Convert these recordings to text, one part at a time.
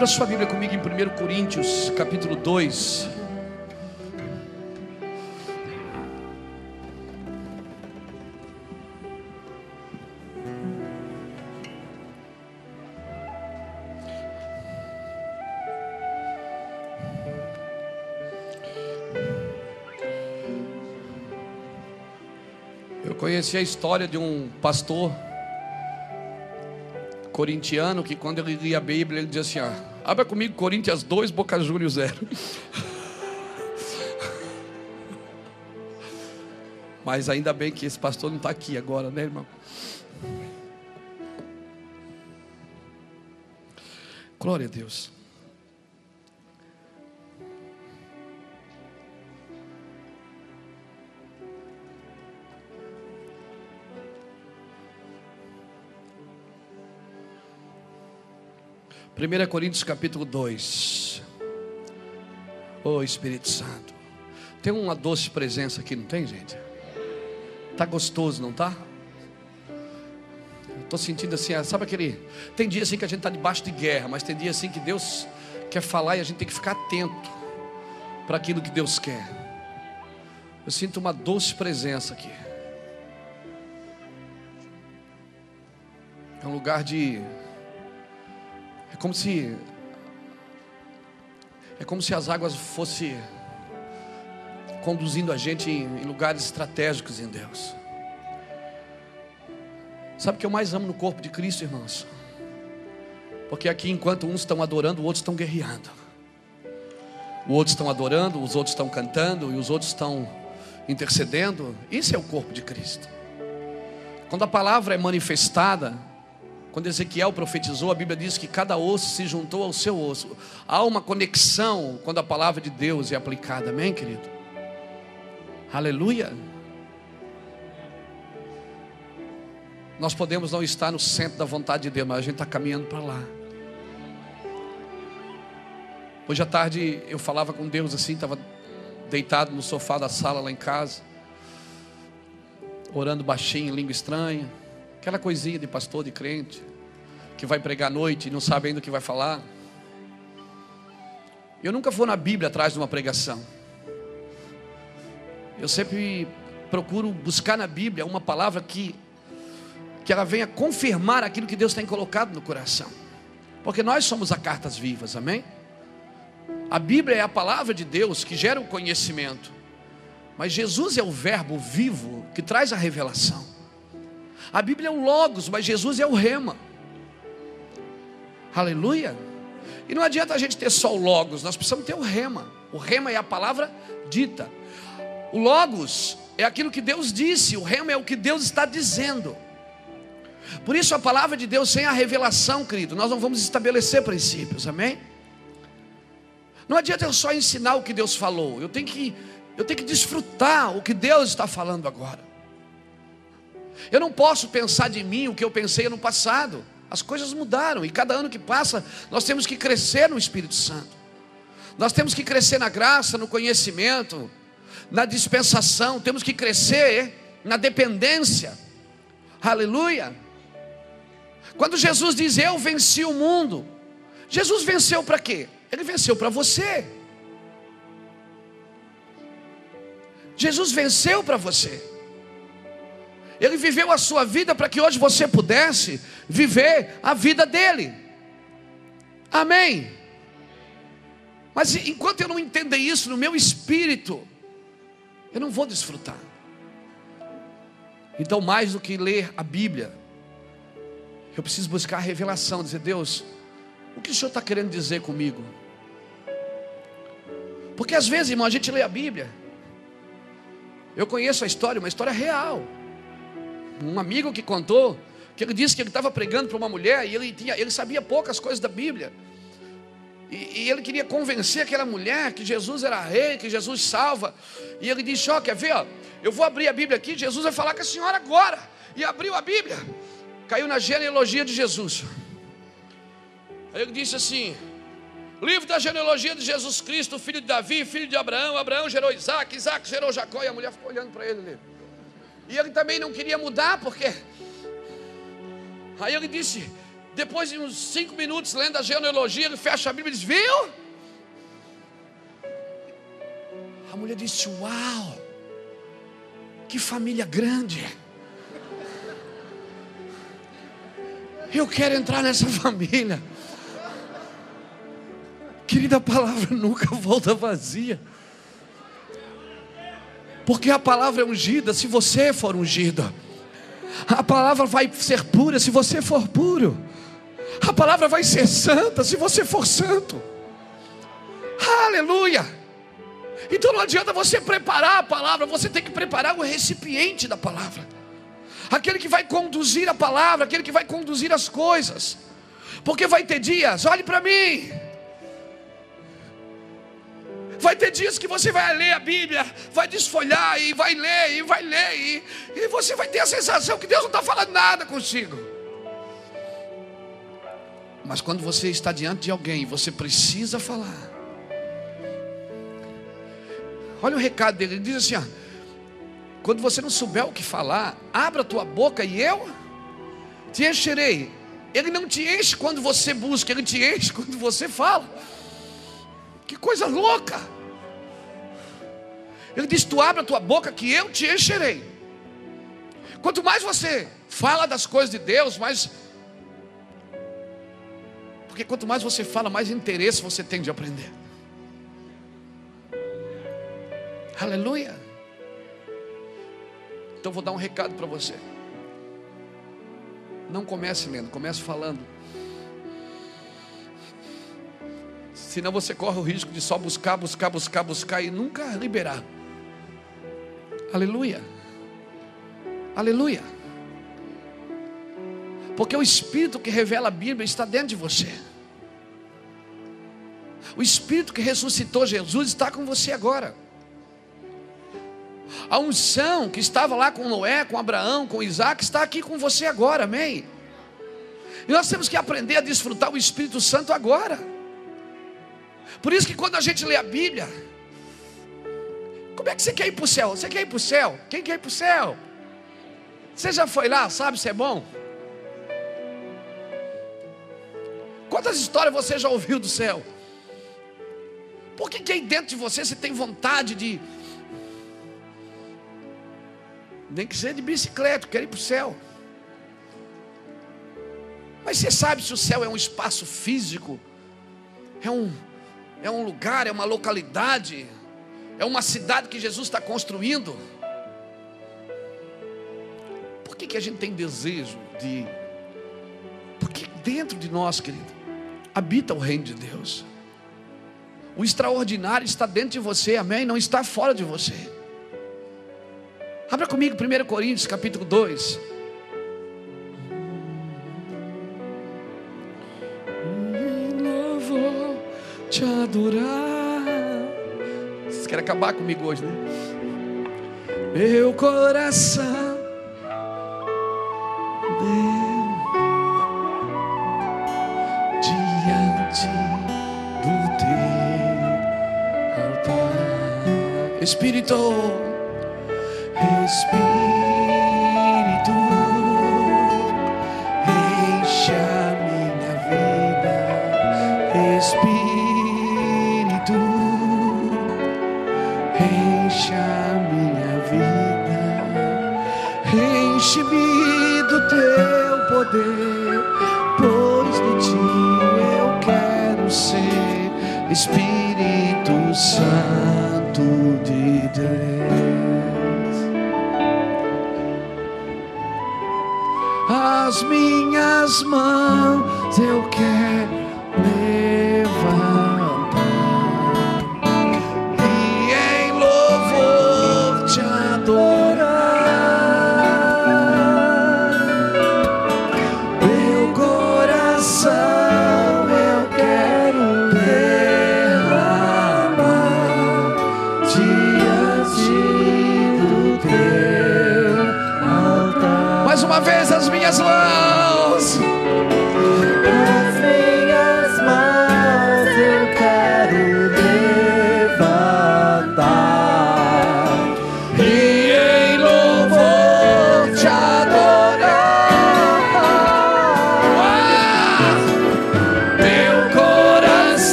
Abra sua Bíblia comigo em 1 Coríntios, capítulo 2. Eu conheci a história de um pastor corintiano que quando ele lia a Bíblia, ele dizia assim: ó, abra comigo Coríntios 2, Boca Júnior 0. Mas ainda bem que esse pastor não está aqui agora, né, irmão? Glória a Deus. Primeira Coríntios capítulo 2. Oh Espírito Santo. Tem uma doce presença aqui, não tem, gente? Tá gostoso, não tá? Estou sentindo assim, ah, sabe aquele. Tem dia assim que a gente está debaixo de guerra, mas tem dia assim que Deus quer falar e a gente tem que ficar atento para aquilo que Deus quer. Eu sinto uma doce presença aqui. É um lugar de. Como se. É como se as águas fossem conduzindo a gente em, em lugares estratégicos em Deus. Sabe o que eu mais amo no corpo de Cristo, irmãos? Porque aqui, enquanto uns estão adorando, outros estão guerreando. Os outros estão adorando, os outros estão cantando e os outros estão intercedendo. Isso é o corpo de Cristo. Quando a palavra é manifestada, quando Ezequiel profetizou, a Bíblia diz que cada osso se juntou ao seu osso. Há uma conexão quando a palavra de Deus é aplicada, amém, querido? Aleluia. Nós podemos não estar no centro da vontade de Deus, mas a gente está caminhando para lá. Hoje à tarde eu falava com Deus assim, estava deitado no sofá da sala lá em casa, orando baixinho, em língua estranha, aquela coisinha de pastor, de crente, que vai pregar à noite e não sabe ainda o que vai falar. Eu nunca vou na Bíblia atrás de uma pregação. Eu sempre procuro buscar na Bíblia uma palavra que que ela venha confirmar aquilo que Deus tem colocado no coração. Porque nós somos a cartas vivas, amém? A Bíblia é a palavra de Deus que gera o conhecimento. Mas Jesus é o verbo vivo que traz a revelação. A Bíblia é o logos, mas Jesus é o rema. Aleluia. E não adianta a gente ter só o logos, nós precisamos ter o rema. O rema é a palavra dita. O logos é aquilo que Deus disse, o rema é o que Deus está dizendo. Por isso a palavra de Deus sem a revelação, querido, nós não vamos estabelecer princípios, amém? Não adianta eu só ensinar o que Deus falou, eu tenho que eu tenho que desfrutar o que Deus está falando agora. Eu não posso pensar de mim o que eu pensei no passado. As coisas mudaram e cada ano que passa, nós temos que crescer no Espírito Santo. Nós temos que crescer na graça, no conhecimento, na dispensação, temos que crescer na dependência. Aleluia. Quando Jesus diz eu venci o mundo, Jesus venceu para quê? Ele venceu para você. Jesus venceu para você. Ele viveu a sua vida para que hoje você pudesse viver a vida dele. Amém. Mas enquanto eu não entender isso no meu espírito, eu não vou desfrutar. Então, mais do que ler a Bíblia, eu preciso buscar a revelação, dizer, Deus, o que o Senhor está querendo dizer comigo? Porque às vezes, irmão, a gente lê a Bíblia. Eu conheço a história, uma história real. Um amigo que contou que ele disse que ele estava pregando para uma mulher e ele, tinha, ele sabia poucas coisas da Bíblia. E, e, ele queria convencer aquela mulher que Jesus era rei, que Jesus salva. E ele disse: Ó, oh, quer ver? Ó, eu vou abrir a Bíblia aqui, Jesus vai falar com a senhora agora. E abriu a Bíblia caiu na genealogia de Jesus. Aí ele disse assim: livro da genealogia de Jesus Cristo, filho de Davi, filho de Abraão. Abraão gerou Isaac, Isaac gerou Jacó. E a mulher ficou olhando para ele ali. E ele também não queria mudar, porque. Aí ele disse: Depois de uns cinco minutos lendo a genealogia, ele fecha a Bíblia e diz: Viu? A mulher disse: Uau, que família grande. Eu quero entrar nessa família. Querida, a palavra nunca volta vazia. Porque a palavra é ungida se você for ungido. A palavra vai ser pura se você for puro. A palavra vai ser santa se você for santo. Aleluia. Então não adianta você preparar a palavra, você tem que preparar o recipiente da palavra. Aquele que vai conduzir a palavra, aquele que vai conduzir as coisas. Porque vai ter dias, olhe para mim. Vai ter dias que você vai ler a Bíblia, vai desfolhar e vai ler e vai ler, e, e você vai ter a sensação que Deus não está falando nada consigo. Mas quando você está diante de alguém, você precisa falar. Olha o recado dele, ele diz assim: ó, quando você não souber o que falar, abra a tua boca e eu te encherei. Ele não te enche quando você busca, ele te enche quando você fala. Coisa louca! Ele diz: Tu abre a tua boca que eu te encherei. Quanto mais você fala das coisas de Deus, mais. Porque quanto mais você fala, mais interesse você tem de aprender. Aleluia. Então vou dar um recado para você. Não comece lendo, comece falando. Senão você corre o risco de só buscar, buscar, buscar, buscar e nunca liberar. Aleluia. Aleluia. Porque o Espírito que revela a Bíblia está dentro de você. O Espírito que ressuscitou Jesus está com você agora. A unção que estava lá com Noé, com Abraão, com Isaac, está aqui com você agora, amém? E nós temos que aprender a desfrutar o Espírito Santo agora. Por isso que quando a gente lê a Bíblia, como é que você quer ir para o céu? Você quer ir para o céu? Quem quer ir para o céu? Você já foi lá, sabe se é bom? Quantas histórias você já ouviu do céu? Por que, que aí dentro de você você tem vontade de. Nem que seja de bicicleta, quer ir para o céu. Mas você sabe se o céu é um espaço físico? É um é um lugar, é uma localidade, é uma cidade que Jesus está construindo. Por que, que a gente tem desejo de. Porque dentro de nós, querido, habita o reino de Deus. O extraordinário está dentro de você, amém? Não está fora de você. Abra comigo 1 Coríntios capítulo 2. Te adorar. Vocês querem acabar comigo hoje, né? Meu coração. Diante do teu altar, Espírito. Poder, pois de ti eu quero ser Espírito Santo de Deus. As minhas mãos eu quero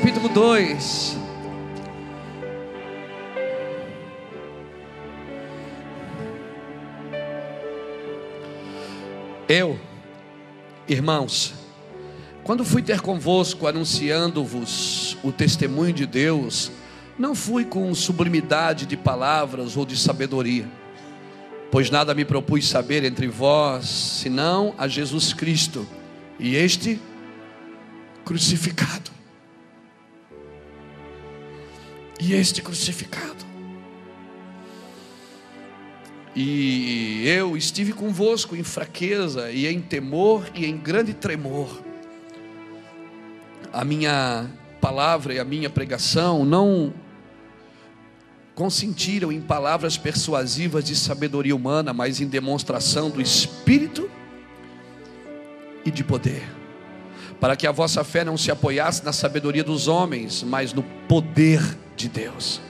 capítulo 2. Eu, irmãos, quando fui ter convosco anunciando-vos o testemunho de Deus, não fui com sublimidade de palavras ou de sabedoria, pois nada me propus saber entre vós, senão a Jesus Cristo e este crucificado. E este crucificado. E eu estive convosco em fraqueza e em temor e em grande tremor. A minha palavra e a minha pregação não consentiram em palavras persuasivas de sabedoria humana, mas em demonstração do Espírito e de poder, para que a vossa fé não se apoiasse na sabedoria dos homens, mas no poder de Deus.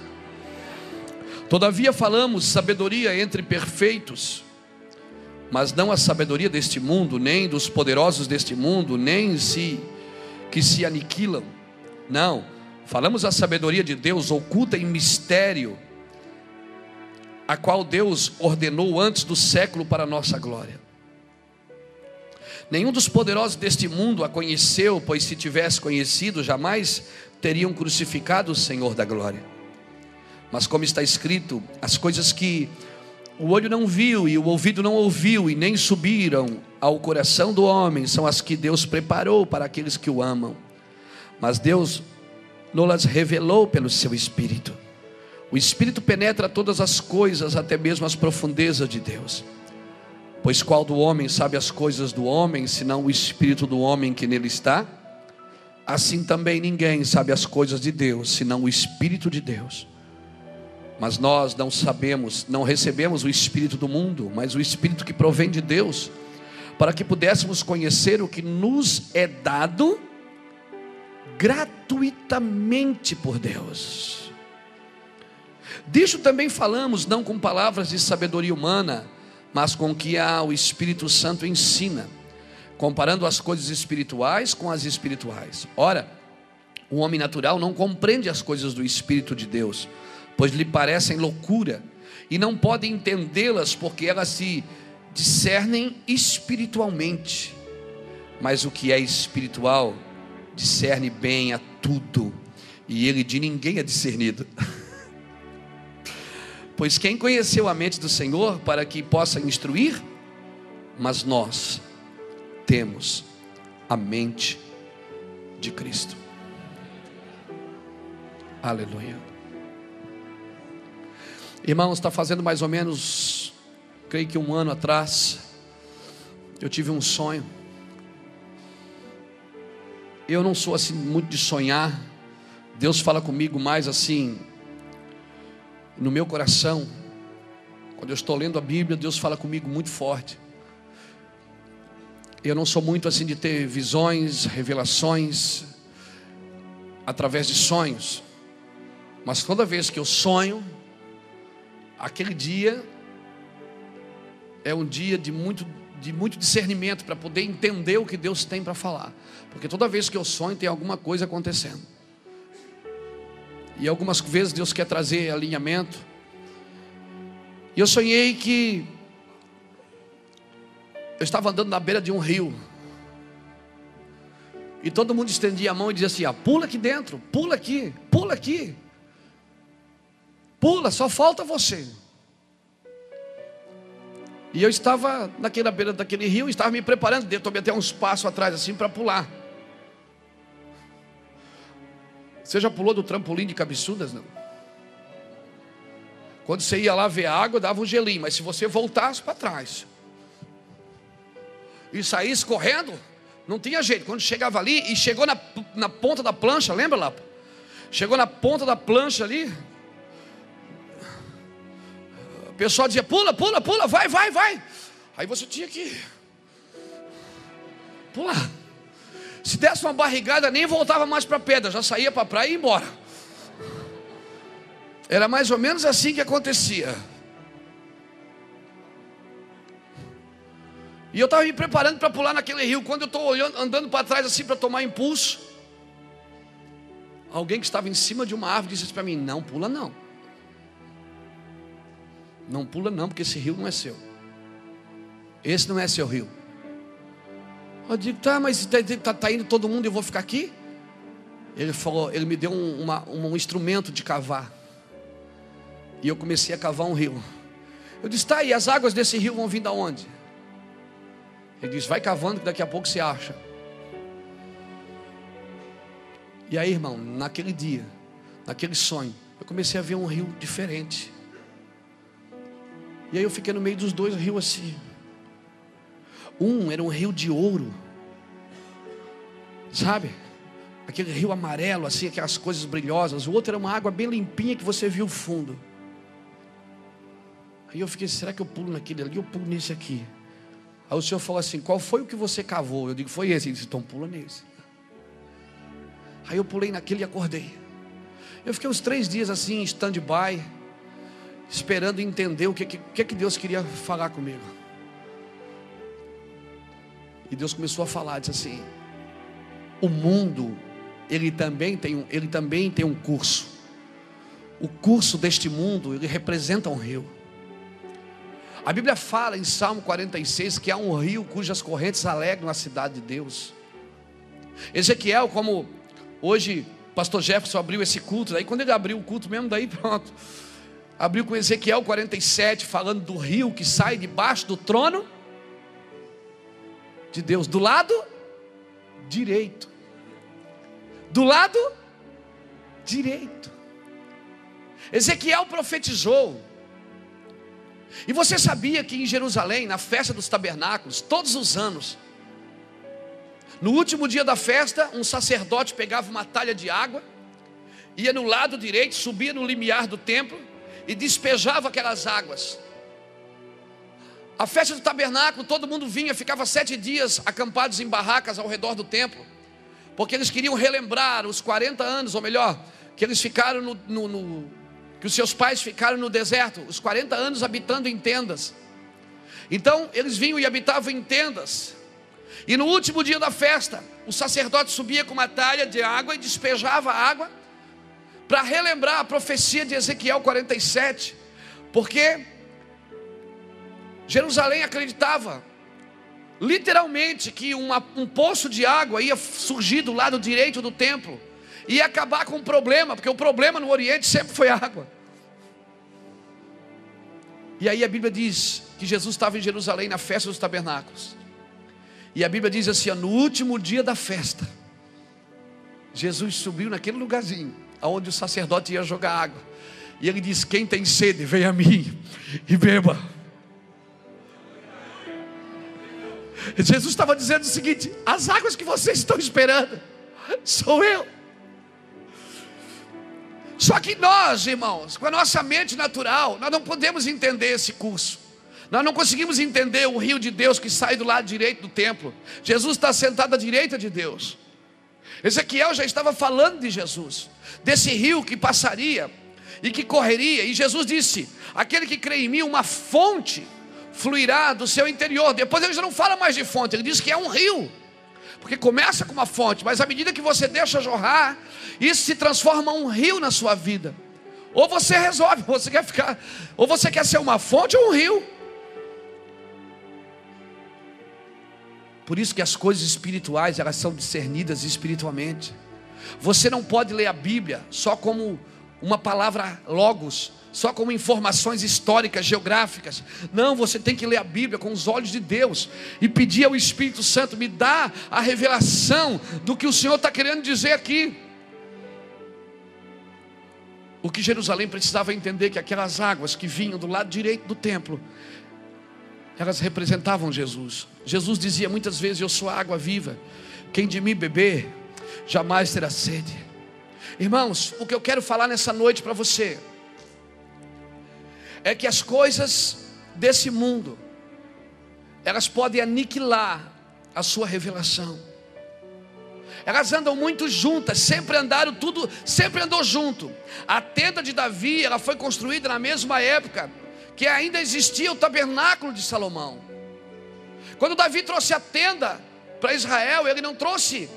Todavia falamos sabedoria entre perfeitos, mas não a sabedoria deste mundo, nem dos poderosos deste mundo, nem se que se aniquilam. Não, falamos a sabedoria de Deus oculta em mistério, a qual Deus ordenou antes do século para a nossa glória. Nenhum dos poderosos deste mundo a conheceu, pois se tivesse conhecido, jamais teriam crucificado o Senhor da glória. Mas como está escrito, as coisas que o olho não viu e o ouvido não ouviu e nem subiram ao coração do homem são as que Deus preparou para aqueles que o amam. Mas Deus nos revelou pelo seu Espírito. O Espírito penetra todas as coisas, até mesmo as profundezas de Deus. Pois qual do homem sabe as coisas do homem, senão o Espírito do homem que nele está? Assim também ninguém sabe as coisas de Deus, senão o Espírito de Deus. Mas nós não sabemos, não recebemos o Espírito do mundo, mas o Espírito que provém de Deus, para que pudéssemos conhecer o que nos é dado gratuitamente por Deus. Disso também falamos, não com palavras de sabedoria humana, mas com o que a, o Espírito Santo ensina, comparando as coisas espirituais com as espirituais. Ora, o homem natural não compreende as coisas do Espírito de Deus pois lhe parecem loucura, e não pode entendê-las porque elas se discernem espiritualmente. Mas o que é espiritual discerne bem a tudo, e ele de ninguém é discernido. pois quem conheceu a mente do Senhor para que possa instruir? Mas nós temos a mente de Cristo. Aleluia. Irmãos, está fazendo mais ou menos, creio que um ano atrás, eu tive um sonho. Eu não sou assim muito de sonhar. Deus fala comigo mais assim, no meu coração. Quando eu estou lendo a Bíblia, Deus fala comigo muito forte. Eu não sou muito assim de ter visões, revelações através de sonhos. Mas toda vez que eu sonho, aquele dia é um dia de muito, de muito discernimento para poder entender o que Deus tem para falar. Porque toda vez que eu sonho, tem alguma coisa acontecendo. E algumas vezes Deus quer trazer alinhamento. E eu sonhei que eu estava andando na beira de um rio. E todo mundo estendia a mão e dizia assim: ah, pula aqui dentro, pula aqui, pula aqui. Pula, só falta você. E eu estava naquela beira daquele rio, estava me preparando, eu tomei até uns passos atrás assim para pular. Você já pulou do trampolim de cabeçudas, não? Quando você ia lá ver a água, dava um gelinho, mas se você voltasse para trás e saísse correndo, não tinha jeito. Quando chegava ali e chegou na, na ponta da plancha, lembra lá? Chegou na ponta da plancha ali, pessoal dizia: pula, pula, pula, vai, vai, vai. Aí você tinha que pular. Se desse uma barrigada, nem voltava mais para a pedra, já saía para a praia e ia embora. Era mais ou menos assim que acontecia. E eu estava me preparando para pular naquele rio. Quando eu estou andando para trás assim para tomar impulso, alguém que estava em cima de uma árvore disse para mim: Não pula, não. Não pula, não, porque esse rio não é seu. Esse não é seu rio. Eu digo, tá, mas está tá, tá indo todo mundo e eu vou ficar aqui? Ele falou, ele me deu um, uma, um instrumento de cavar. E eu comecei a cavar um rio. Eu disse, tá, e as águas desse rio vão vir da onde? Ele disse, vai cavando que daqui a pouco você acha. E aí, irmão, naquele dia, naquele sonho, eu comecei a ver um rio diferente. E aí eu fiquei no meio dos dois rios assim. Um era um rio de ouro. Sabe? Aquele rio amarelo, assim, aquelas coisas brilhosas. O outro era uma água bem limpinha que você viu o fundo. Aí eu fiquei, será que eu pulo naquele ali? Eu pulo nesse aqui. Aí o senhor falou assim: qual foi o que você cavou? Eu digo, foi esse. Ele disse, então pula nesse. Aí eu pulei naquele e acordei. Eu fiquei uns três dias assim, em stand-by, esperando entender o que, que, que Deus queria falar comigo. E Deus começou a falar, disse assim: o mundo, ele também tem um, ele também tem um curso. O curso deste mundo, ele representa um rio. A Bíblia fala em Salmo 46 que há um rio cujas correntes alegram a cidade de Deus. Ezequiel, como hoje pastor Jefferson abriu esse culto, daí quando ele abriu o culto mesmo, daí pronto. Abriu com Ezequiel 47, falando do rio que sai debaixo do trono de Deus, do lado direito. Do lado direito. Ezequiel profetizou. E você sabia que em Jerusalém, na festa dos tabernáculos, todos os anos, no último dia da festa, um sacerdote pegava uma talha de água, ia no lado direito, subia no limiar do templo e despejava aquelas águas. A festa do tabernáculo, todo mundo vinha, ficava sete dias acampados em barracas ao redor do templo, porque eles queriam relembrar os 40 anos, ou melhor, que eles ficaram no, no, no que os seus pais ficaram no deserto, os 40 anos habitando em tendas. Então eles vinham e habitavam em tendas. E no último dia da festa, o sacerdote subia com uma talha de água e despejava água para relembrar a profecia de Ezequiel 47, porque Jerusalém acreditava literalmente que uma, um poço de água ia surgir do lado direito do templo e acabar com o problema, porque o problema no Oriente sempre foi água. E aí a Bíblia diz que Jesus estava em Jerusalém na festa dos tabernáculos. E a Bíblia diz assim: no último dia da festa, Jesus subiu naquele lugarzinho, aonde o sacerdote ia jogar água. E ele diz: Quem tem sede, vem a mim e beba. Jesus estava dizendo o seguinte: as águas que vocês estão esperando, sou eu. Só que nós, irmãos, com a nossa mente natural, nós não podemos entender esse curso. Nós não conseguimos entender o rio de Deus que sai do lado direito do templo. Jesus está sentado à direita de Deus. Ezequiel já estava falando de Jesus, desse rio que passaria e que correria. E Jesus disse: Aquele que crê em mim, uma fonte fluirá do seu interior. Depois ele já não fala mais de fonte, ele diz que é um rio. Porque começa com uma fonte, mas à medida que você deixa jorrar, isso se transforma em um rio na sua vida. Ou você resolve, ou você quer ficar, ou você quer ser uma fonte ou um rio. Por isso que as coisas espirituais, elas são discernidas espiritualmente. Você não pode ler a Bíblia só como uma palavra logos, só como informações históricas, geográficas. Não, você tem que ler a Bíblia com os olhos de Deus e pedir ao Espírito Santo, me dá a revelação do que o Senhor está querendo dizer aqui. O que Jerusalém precisava entender que aquelas águas que vinham do lado direito do templo, elas representavam Jesus. Jesus dizia muitas vezes: Eu sou a água viva, quem de mim beber, jamais terá sede. Irmãos, o que eu quero falar nessa noite para você, é que as coisas desse mundo, elas podem aniquilar a sua revelação. Elas andam muito juntas, sempre andaram tudo, sempre andou junto. A tenda de Davi, ela foi construída na mesma época que ainda existia o tabernáculo de Salomão. Quando Davi trouxe a tenda para Israel, ele não trouxe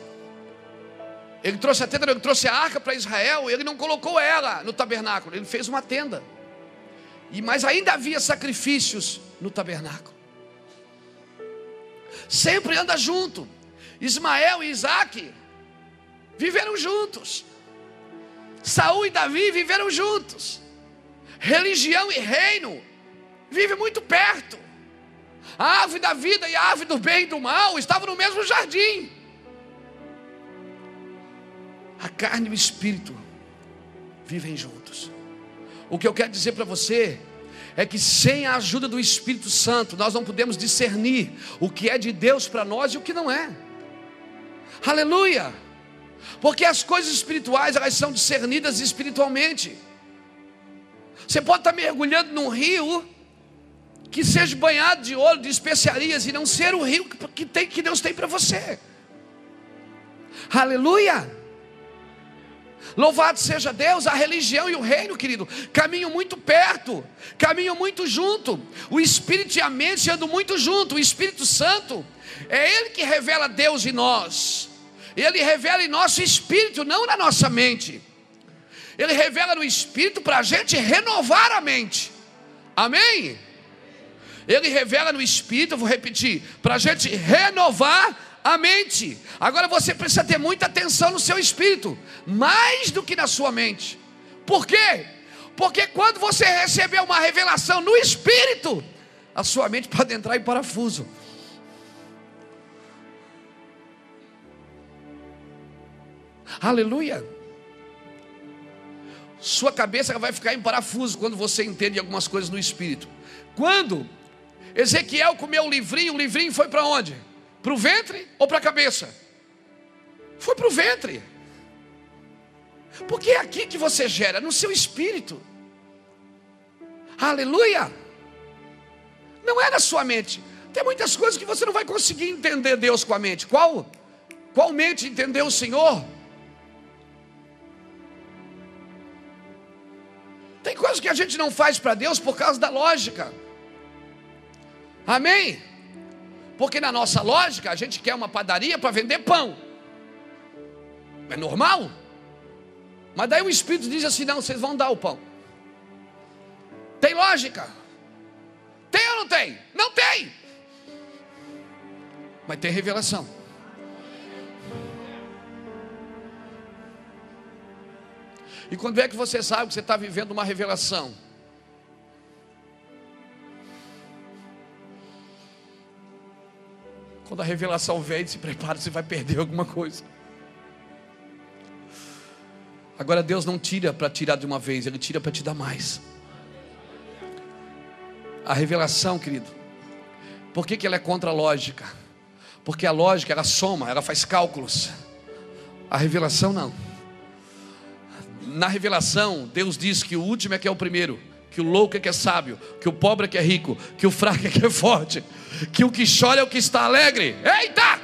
Ele trouxe a tenda, ele trouxe a arca para Israel, ele não colocou ela no tabernáculo, ele fez uma tenda. E mas ainda havia sacrifícios no tabernáculo. Sempre anda junto. Ismael e Isaac viveram juntos. Saul e Davi viveram juntos. Religião e reino vivem muito perto. A árvore da vida e a árvore do bem e do mal estavam no mesmo jardim. A carne e o espírito vivem juntos. O que eu quero dizer para você é que sem a ajuda do Espírito Santo, nós não podemos discernir o que é de Deus para nós e o que não é. Aleluia! Porque as coisas espirituais, elas são discernidas espiritualmente. Você pode estar mergulhando num rio que seja banhado de ouro, de especiarias, e não ser o rio que, tem, que Deus tem para você. Aleluia! Louvado seja Deus, a religião e o reino, querido, caminham muito perto, caminham muito junto. O Espírito e a mente andam muito junto. O Espírito Santo é Ele que revela Deus em nós. Ele revela em nosso espírito, não na nossa mente. Ele revela no espírito para a gente renovar a mente. Amém? Ele revela no espírito, vou repetir, para a gente renovar a mente. Agora você precisa ter muita atenção no seu espírito, mais do que na sua mente. Por quê? Porque quando você receber uma revelação no espírito, a sua mente pode entrar em parafuso. Aleluia. Sua cabeça vai ficar em parafuso quando você entende algumas coisas no espírito. Quando Ezequiel comeu o livrinho, o livrinho foi para onde? Para o ventre ou para a cabeça? Foi para o ventre. Porque é aqui que você gera, no seu espírito. Aleluia. Não é na sua mente. Tem muitas coisas que você não vai conseguir entender Deus com a mente. Qual? Qual mente entendeu o Senhor? Tem coisas que a gente não faz para Deus por causa da lógica. Amém? Porque na nossa lógica a gente quer uma padaria para vender pão. É normal? Mas daí o Espírito diz assim: não, vocês vão dar o pão. Tem lógica? Tem ou não tem? Não tem. Mas tem revelação. E quando é que você sabe que você está vivendo uma revelação? Quando a revelação vem, se prepara, você vai perder alguma coisa. Agora Deus não tira para tirar de uma vez, Ele tira para te dar mais. A revelação, querido, por que, que ela é contra a lógica? Porque a lógica ela soma, ela faz cálculos. A revelação não na revelação, Deus diz que o último é que é o primeiro, que o louco é que é sábio, que o pobre é que é rico, que o fraco é que é forte, que o que chora é o que está alegre. Eita!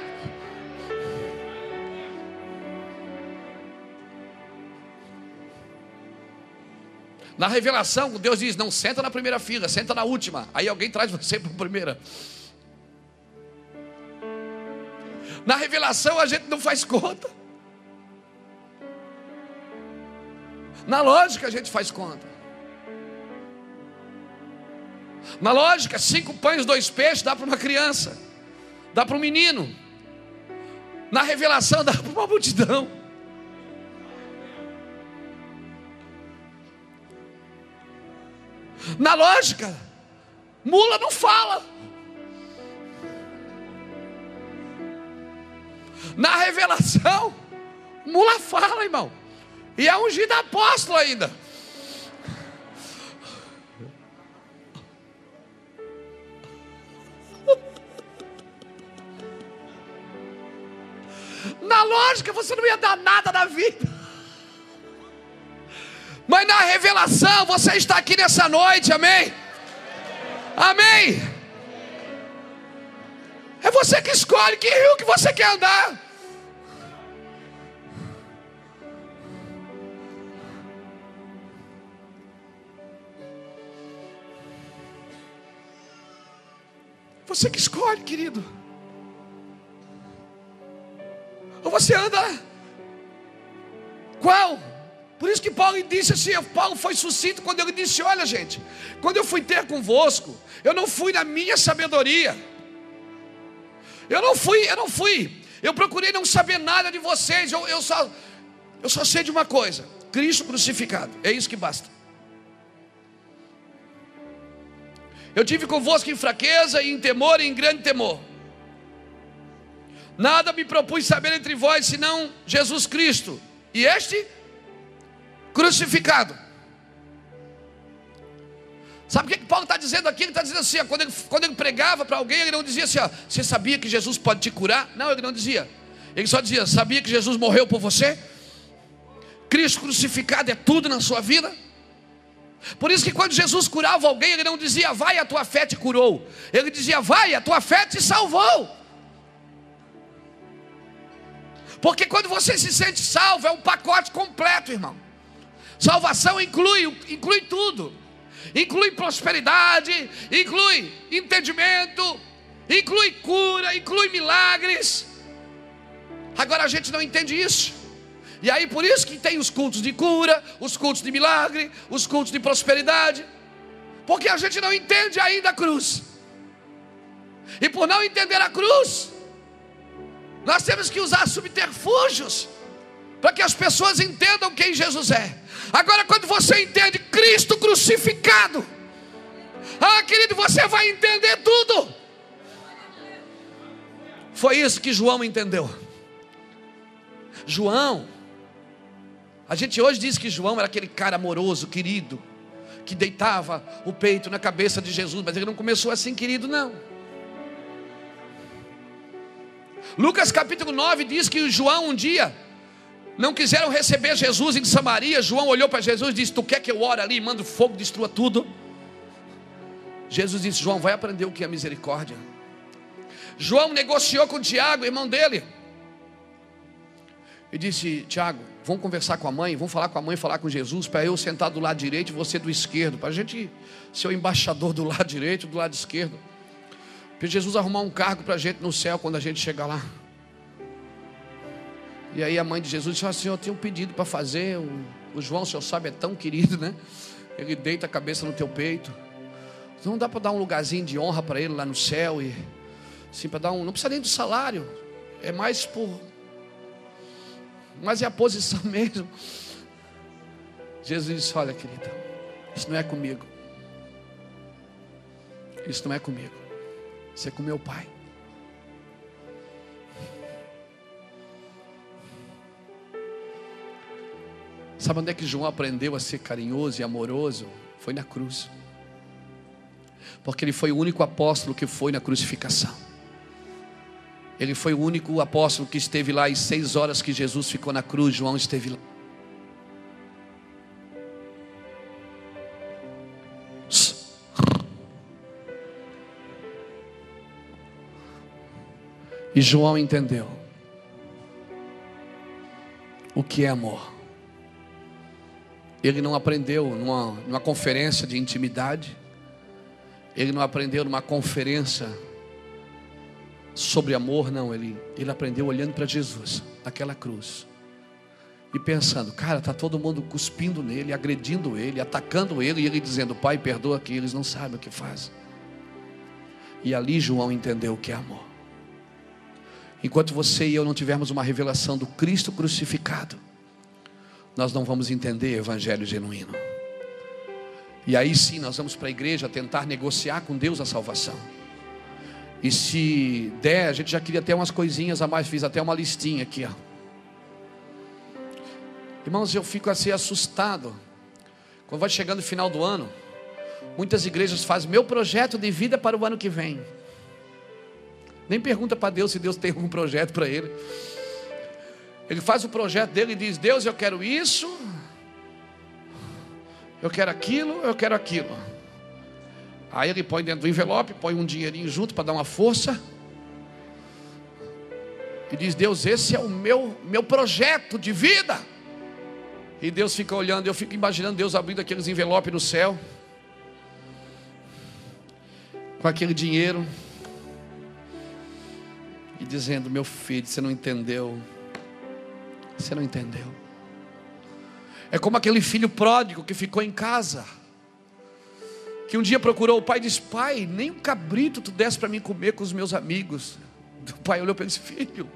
Na revelação, Deus diz: não senta na primeira fila, senta na última. Aí alguém traz você para a primeira. Na revelação, a gente não faz conta. Na lógica a gente faz conta. Na lógica, cinco pães, dois peixes dá para uma criança, dá para um menino. Na revelação dá para uma multidão. Na lógica, mula não fala. Na revelação, mula fala, irmão. E é ungido apóstolo ainda. Lógica você não ia dar nada na vida. Mas na revelação você está aqui nessa noite, amém? Amém. É você que escolhe que rio que você quer andar. Você que escolhe, querido. Ou você anda Qual? Por isso que Paulo disse assim, Paulo foi sucinto quando ele disse: Olha, gente, quando eu fui ter convosco, eu não fui na minha sabedoria. Eu não fui, eu não fui. Eu procurei não saber nada de vocês. Eu, eu, só, eu só sei de uma coisa: Cristo crucificado. É isso que basta. Eu tive convosco em fraqueza, em temor e em grande temor. Nada me propus saber entre vós senão Jesus Cristo e este crucificado. Sabe o que, que Paulo está dizendo aqui? Ele está dizendo assim: ó, quando, ele, quando ele pregava para alguém, ele não dizia assim: ó, Você sabia que Jesus pode te curar? Não, ele não dizia. Ele só dizia: Sabia que Jesus morreu por você? Cristo crucificado é tudo na sua vida? Por isso que quando Jesus curava alguém, ele não dizia, vai, a tua fé te curou. Ele dizia, vai, a tua fé te salvou. Porque quando você se sente salvo, é um pacote completo, irmão. Salvação inclui, inclui tudo. Inclui prosperidade, inclui entendimento, inclui cura, inclui milagres. Agora a gente não entende isso. E aí por isso que tem os cultos de cura, os cultos de milagre, os cultos de prosperidade. Porque a gente não entende ainda a cruz. E por não entender a cruz, nós temos que usar subterfúgios para que as pessoas entendam quem Jesus é. Agora, quando você entende Cristo crucificado, ah, querido, você vai entender tudo. Foi isso que João entendeu. João a gente hoje diz que João era aquele cara amoroso, querido, que deitava o peito na cabeça de Jesus, mas ele não começou assim, querido, não. Lucas capítulo 9 diz que João um dia não quiseram receber Jesus em Samaria. João olhou para Jesus e disse: Tu quer que eu ore ali e mando fogo, destrua tudo? Jesus disse: João, vai aprender o que é misericórdia. João negociou com Tiago, irmão dele, e disse: Tiago, vamos conversar com a mãe, vamos falar com a mãe, falar com Jesus, para eu sentar do lado direito e você do esquerdo, para a gente ser o embaixador do lado direito e do lado esquerdo. Para Jesus arrumar um cargo para a gente no céu quando a gente chegar lá. E aí a mãe de Jesus disse: assim, eu tenho um pedido para fazer. O, João, o senhor sabe, é tão querido, né? Ele deita a cabeça no teu peito. Não dá para dar um lugarzinho de honra para ele lá no céu e assim para dar um, não precisa nem do salário. É mais por mas é a posição mesmo. Jesus disse: Olha, querida, isso não é comigo. Isso não é comigo. Isso é com meu Pai. Sabe onde é que João aprendeu a ser carinhoso e amoroso? Foi na cruz. Porque ele foi o único apóstolo que foi na crucificação. Ele foi o único apóstolo que esteve lá, e seis horas que Jesus ficou na cruz, João esteve lá. E João entendeu o que é amor. Ele não aprendeu numa, numa conferência de intimidade, ele não aprendeu numa conferência sobre amor, não. Ele, ele aprendeu olhando para Jesus, naquela cruz. E pensando, cara, tá todo mundo cuspindo nele, agredindo ele, atacando ele, e ele dizendo, Pai, perdoa que eles não sabem o que fazem. E ali João entendeu o que é amor. Enquanto você e eu não tivermos uma revelação do Cristo crucificado, nós não vamos entender o evangelho genuíno. E aí sim nós vamos para a igreja tentar negociar com Deus a salvação. E se der, a gente já queria até umas coisinhas a mais, fiz até uma listinha aqui, ó. Irmãos, eu fico assim assustado. Quando vai chegando o final do ano, muitas igrejas fazem meu projeto de vida para o ano que vem. Nem pergunta para Deus se Deus tem algum projeto para ele. Ele faz o projeto dele e diz: Deus, eu quero isso, eu quero aquilo, eu quero aquilo. Aí ele põe dentro do envelope, põe um dinheirinho junto para dar uma força. E diz: Deus, esse é o meu, meu projeto de vida. E Deus fica olhando, eu fico imaginando Deus abrindo aqueles envelopes no céu, com aquele dinheiro, e dizendo: Meu filho, você não entendeu. Você não entendeu. É como aquele filho pródigo que ficou em casa, que um dia procurou o pai e disse: Pai, nem um cabrito tu desse para mim comer com os meus amigos. O pai olhou para ele e disse: Filho,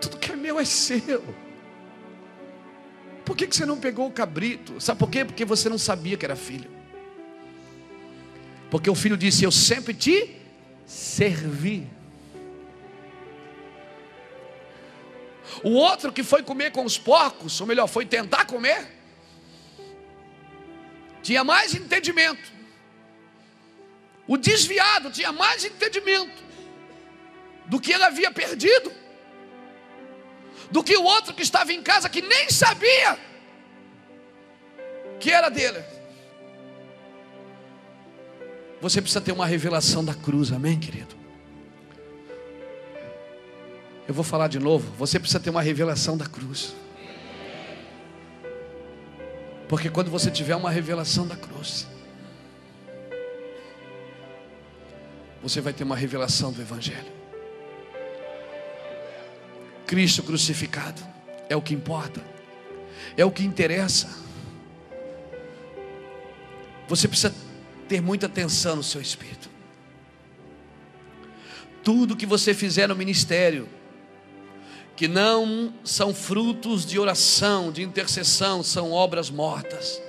tudo que é meu é seu. Por que, que você não pegou o cabrito? Sabe por quê? Porque você não sabia que era filho. Porque o filho disse: Eu sempre te servi. O outro que foi comer com os porcos, ou melhor, foi tentar comer, tinha mais entendimento. O desviado tinha mais entendimento do que ele havia perdido, do que o outro que estava em casa que nem sabia que era dele. Você precisa ter uma revelação da cruz, amém, querido? Eu vou falar de novo. Você precisa ter uma revelação da cruz. Porque quando você tiver uma revelação da cruz, você vai ter uma revelação do Evangelho. Cristo crucificado é o que importa, é o que interessa. Você precisa ter muita atenção no seu espírito. Tudo que você fizer no ministério, que não são frutos de oração, de intercessão, são obras mortas.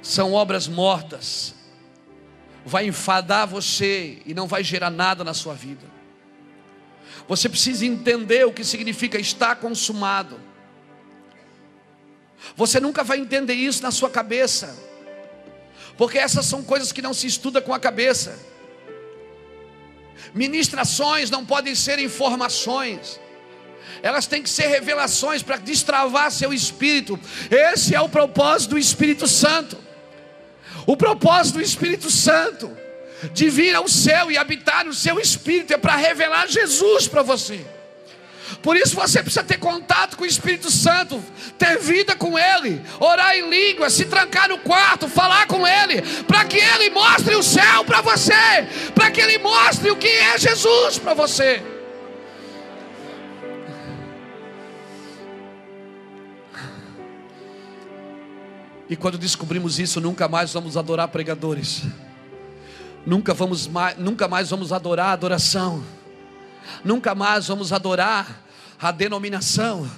São obras mortas. Vai enfadar você e não vai gerar nada na sua vida. Você precisa entender o que significa estar consumado. Você nunca vai entender isso na sua cabeça, porque essas são coisas que não se estuda com a cabeça. Ministrações não podem ser informações. Elas têm que ser revelações para destravar seu espírito. Esse é o propósito do Espírito Santo. O propósito do Espírito Santo de vir ao céu e habitar no seu espírito é para revelar Jesus para você. Por isso você precisa ter contato com o Espírito Santo, ter vida com Ele, orar em língua, se trancar no quarto, falar com Ele, para que Ele mostre o céu para você, para que Ele mostre o que é Jesus para você. E quando descobrimos isso, nunca mais vamos adorar pregadores. Nunca vamos mais, nunca mais vamos adorar adoração nunca mais vamos adorar a denominação,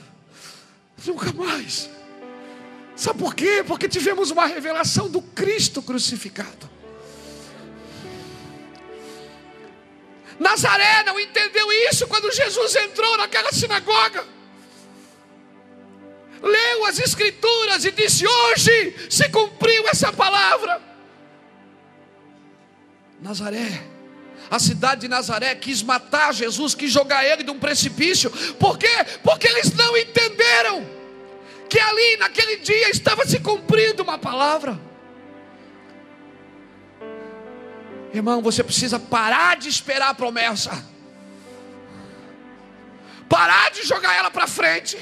nunca mais. Sabe por quê? Porque tivemos uma revelação do Cristo crucificado. Nazaré não entendeu isso quando Jesus entrou naquela sinagoga. Leu as Escrituras e disse: Hoje se cumpriu essa palavra. Nazaré a cidade de Nazaré quis matar Jesus, quis jogar ele de um precipício. Por quê? Porque eles não entenderam que ali naquele dia estava se cumprindo uma palavra. Irmão, você precisa parar de esperar a promessa. Parar de jogar ela para frente.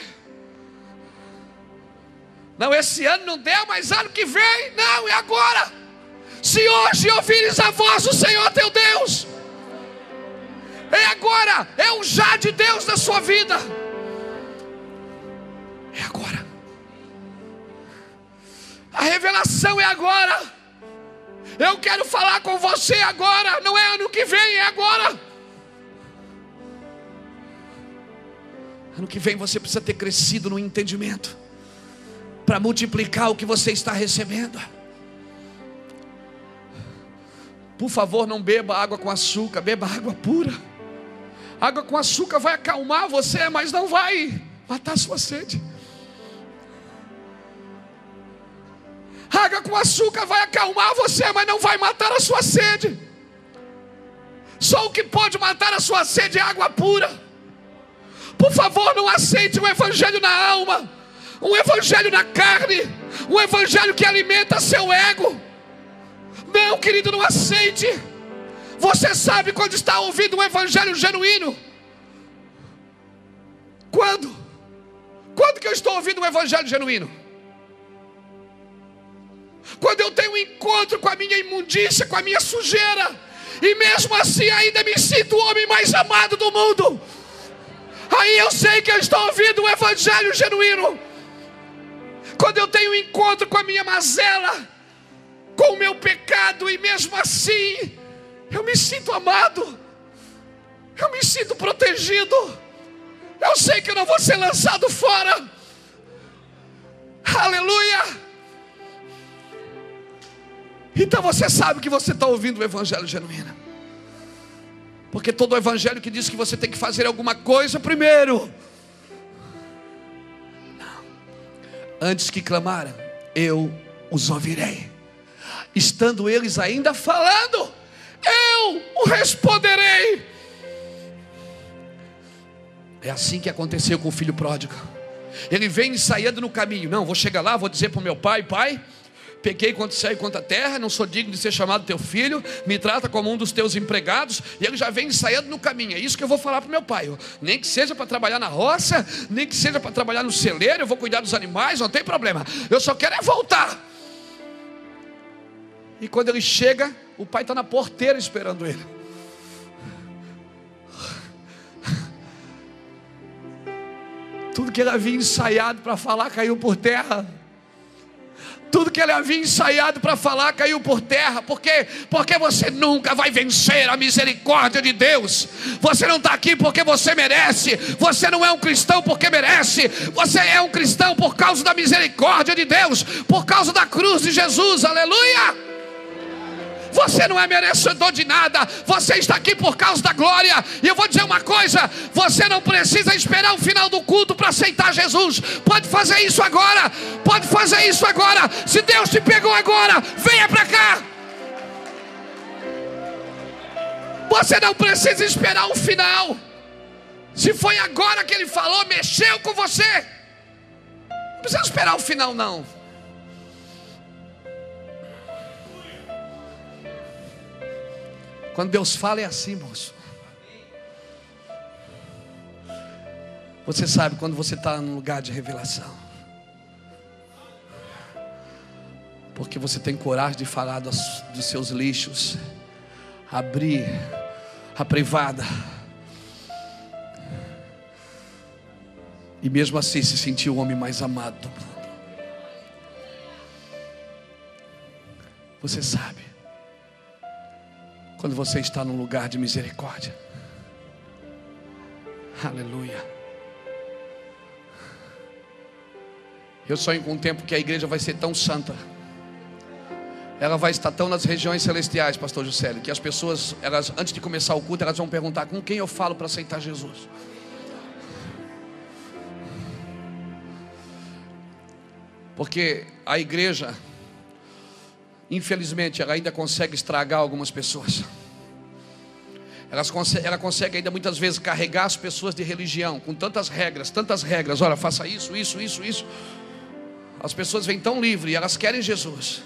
Não, esse ano não deu, mas ano que vem, não, é agora. Se hoje ouvires a voz do Senhor teu Deus, é agora, é o já de Deus na sua vida. É agora. A revelação é agora. Eu quero falar com você agora, não é ano que vem, é agora. Ano que vem você precisa ter crescido no entendimento para multiplicar o que você está recebendo. Por favor, não beba água com açúcar, beba água pura. Água com açúcar vai acalmar você, mas não vai matar sua sede. Água com açúcar vai acalmar você, mas não vai matar a sua sede. Só o que pode matar a sua sede é água pura. Por favor, não aceite um evangelho na alma, um evangelho na carne, um evangelho que alimenta seu ego. Não, querido, não aceite. Você sabe quando está ouvindo um evangelho genuíno? Quando? Quando que eu estou ouvindo um evangelho genuíno? Quando eu tenho um encontro com a minha imundícia, com a minha sujeira, e mesmo assim ainda me sinto o homem mais amado do mundo. Aí eu sei que eu estou ouvindo o evangelho genuíno. Quando eu tenho um encontro com a minha mazela, com o meu pecado, e mesmo assim, eu me sinto amado, eu me sinto protegido, eu sei que eu não vou ser lançado fora. Aleluia! Então você sabe que você está ouvindo o Evangelho genuíno. Porque todo o Evangelho que diz que você tem que fazer alguma coisa primeiro. Não. Antes que clamaram, eu os ouvirei. Estando eles ainda falando, eu o responderei. É assim que aconteceu com o filho pródigo. Ele vem ensaiando no caminho. Não, vou chegar lá, vou dizer para o meu pai: Pai, pequei contra o céu e contra a terra, não sou digno de ser chamado teu filho, me trata como um dos teus empregados, e ele já vem ensaiando no caminho. É isso que eu vou falar para o meu pai. Nem que seja para trabalhar na roça, nem que seja para trabalhar no celeiro, eu vou cuidar dos animais, não tem problema. Eu só quero é voltar. E quando ele chega, o pai está na porteira esperando ele. Tudo que ele havia ensaiado para falar caiu por terra. Tudo que ele havia ensaiado para falar caiu por terra. Por quê? Porque você nunca vai vencer a misericórdia de Deus. Você não está aqui porque você merece. Você não é um cristão porque merece. Você é um cristão por causa da misericórdia de Deus. Por causa da cruz de Jesus. Aleluia. Você não é merecedor de nada. Você está aqui por causa da glória. E eu vou dizer uma coisa: você não precisa esperar o final do culto para aceitar Jesus. Pode fazer isso agora. Pode fazer isso agora. Se Deus te pegou agora, venha para cá. Você não precisa esperar o final. Se foi agora que ele falou, mexeu com você. Não precisa esperar o final, não. Quando Deus fala é assim, moço. Você sabe quando você está num lugar de revelação. Porque você tem coragem de falar dos, dos seus lixos. Abrir a privada. E mesmo assim se sentir o homem mais amado do mundo. Você sabe quando você está num lugar de misericórdia. Aleluia. Eu sonho com um tempo que a igreja vai ser tão santa. Ela vai estar tão nas regiões celestiais, pastor Juscelio, que as pessoas, elas antes de começar o culto, elas vão perguntar com quem eu falo para aceitar Jesus. Porque a igreja infelizmente, ela ainda consegue estragar algumas pessoas. Consegue, ela consegue ainda muitas vezes carregar as pessoas de religião com tantas regras, tantas regras. Olha, faça isso, isso, isso, isso. As pessoas vêm tão livres e elas querem Jesus,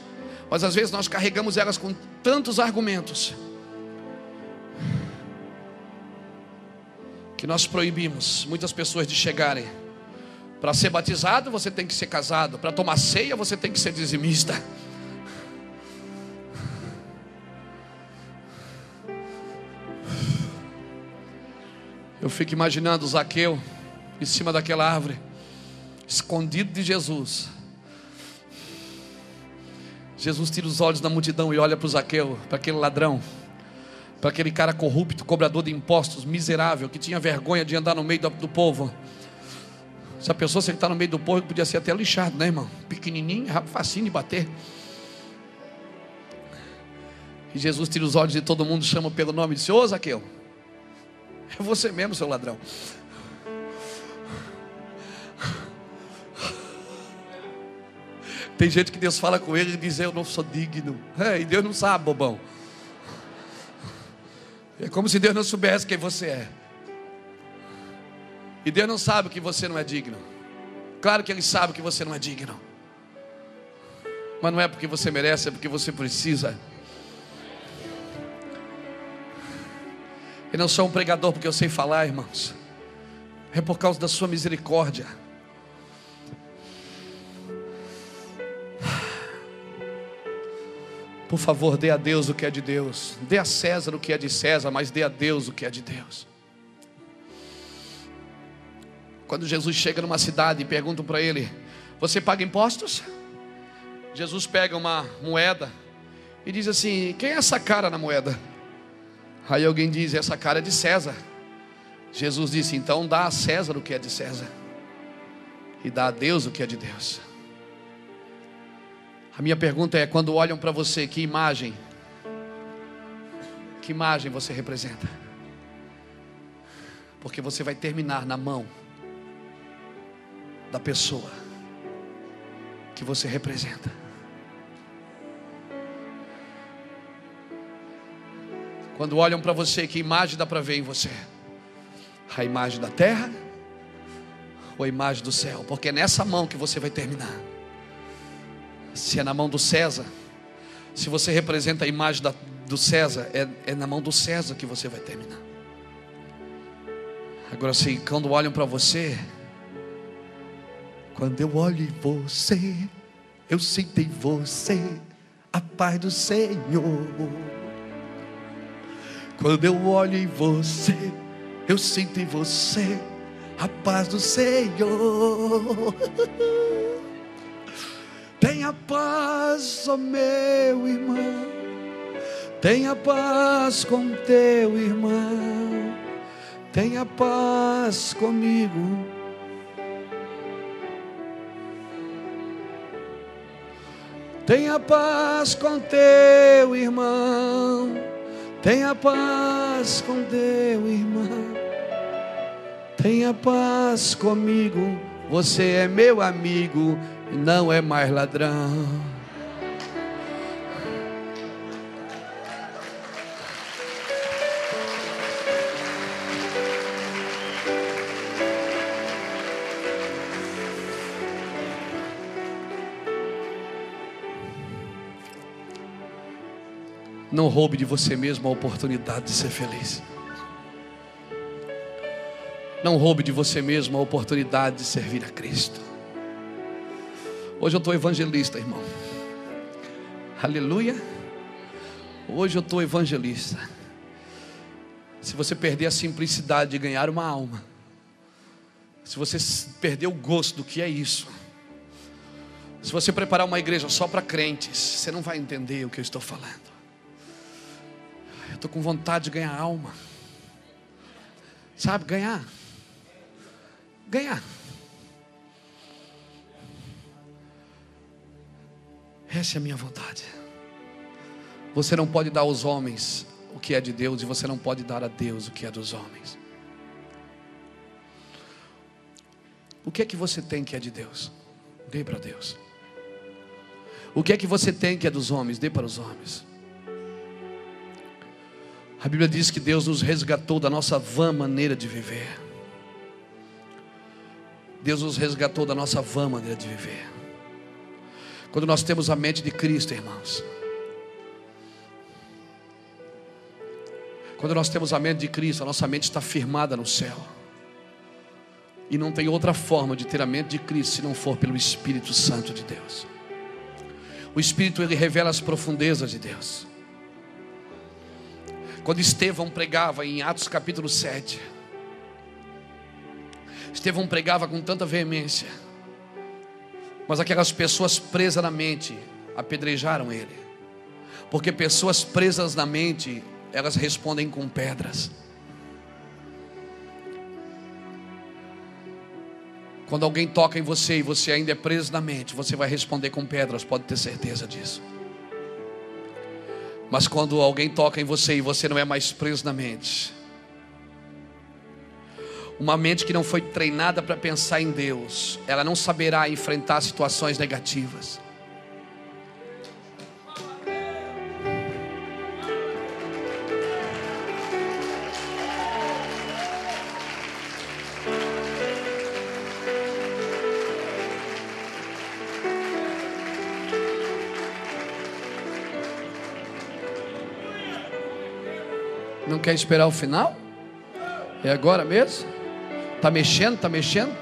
mas às vezes nós carregamos elas com tantos argumentos que nós proibimos muitas pessoas de chegarem. Para ser batizado, você tem que ser casado. Para tomar ceia, você tem que ser dizimista. Eu fico imaginando Zaqueu em cima daquela árvore, escondido de Jesus. Jesus tira os olhos da multidão e olha para o Zaqueu, para aquele ladrão, para aquele cara corrupto, cobrador de impostos, miserável, que tinha vergonha de andar no meio do, do povo. Se a pessoa que está no meio do povo podia ser até lixado, né, irmão? Pequenininho, facinho de bater. E Jesus tira os olhos de todo mundo, chama pelo nome e diz: Ô Zaqueu, é você mesmo, seu ladrão. Tem gente que Deus fala com ele e diz: Eu não sou digno. É, e Deus não sabe, bobão. É como se Deus não soubesse quem você é. E Deus não sabe que você não é digno. Claro que Ele sabe que você não é digno. Mas não é porque você merece, é porque você precisa. Eu não sou um pregador porque eu sei falar, irmãos. É por causa da sua misericórdia. Por favor, dê a Deus o que é de Deus. Dê a César o que é de César, mas dê a Deus o que é de Deus. Quando Jesus chega numa cidade e perguntam para ele: Você paga impostos? Jesus pega uma moeda e diz assim: Quem é essa cara na moeda? Aí alguém diz: Essa cara é de César. Jesus disse: Então dá a César o que é de César, e dá a Deus o que é de Deus. A minha pergunta é: quando olham para você, que imagem, que imagem você representa? Porque você vai terminar na mão da pessoa que você representa. Quando olham para você, que imagem dá para ver em você? A imagem da terra ou a imagem do céu? Porque é nessa mão que você vai terminar. Se é na mão do César, se você representa a imagem da, do César, é, é na mão do César que você vai terminar. Agora, se quando olham para você, quando eu olho em você, eu sinto em você a paz do Senhor. Quando eu olho em você, eu sinto em você a paz do Senhor. Tenha paz, ó meu irmão. Tenha paz com teu irmão. Tenha paz comigo. Tenha paz com teu irmão. Tenha paz com teu irmão. Tenha paz comigo. Você é meu amigo e não é mais ladrão. Não roube de você mesmo a oportunidade de ser feliz. Não roube de você mesmo a oportunidade de servir a Cristo. Hoje eu estou evangelista, irmão. Aleluia. Hoje eu estou evangelista. Se você perder a simplicidade de ganhar uma alma, se você perder o gosto do que é isso, se você preparar uma igreja só para crentes, você não vai entender o que eu estou falando estou com vontade de ganhar alma. Sabe, ganhar. Ganhar. Essa é a minha vontade. Você não pode dar aos homens o que é de Deus e você não pode dar a Deus o que é dos homens. O que é que você tem que é de Deus? Dê para Deus. O que é que você tem que é dos homens? Dê para os homens. A Bíblia diz que Deus nos resgatou da nossa vã maneira de viver. Deus nos resgatou da nossa vã maneira de viver. Quando nós temos a mente de Cristo, irmãos. Quando nós temos a mente de Cristo, a nossa mente está firmada no céu. E não tem outra forma de ter a mente de Cristo se não for pelo Espírito Santo de Deus. O Espírito ele revela as profundezas de Deus. Quando Estevão pregava em Atos capítulo 7, Estevão pregava com tanta veemência, mas aquelas pessoas presas na mente apedrejaram ele, porque pessoas presas na mente, elas respondem com pedras. Quando alguém toca em você e você ainda é preso na mente, você vai responder com pedras, pode ter certeza disso. Mas quando alguém toca em você e você não é mais preso na mente, uma mente que não foi treinada para pensar em Deus, ela não saberá enfrentar situações negativas. Quer esperar o final? É agora mesmo? Tá mexendo, tá mexendo?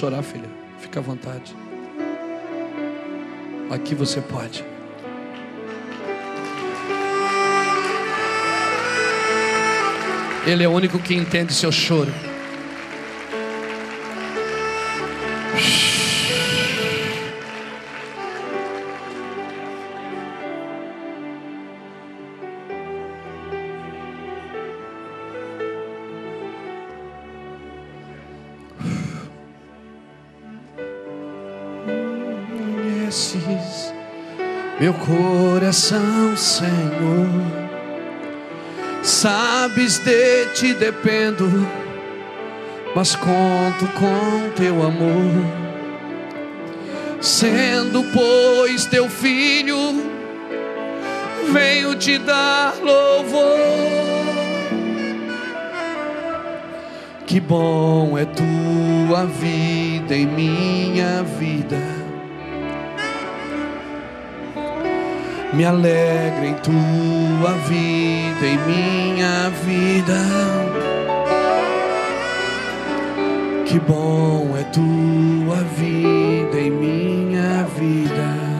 Chorar, filha. Fica à vontade. Aqui você pode. Ele é o único que entende seu choro. Meu coração, Senhor. Sabes de ti dependo, mas conto com teu amor. Sendo, pois, teu filho, venho te dar louvor. Que bom é tua vida em minha vida me alegra em tua vida, em minha vida. Que bom é tua vida em minha vida.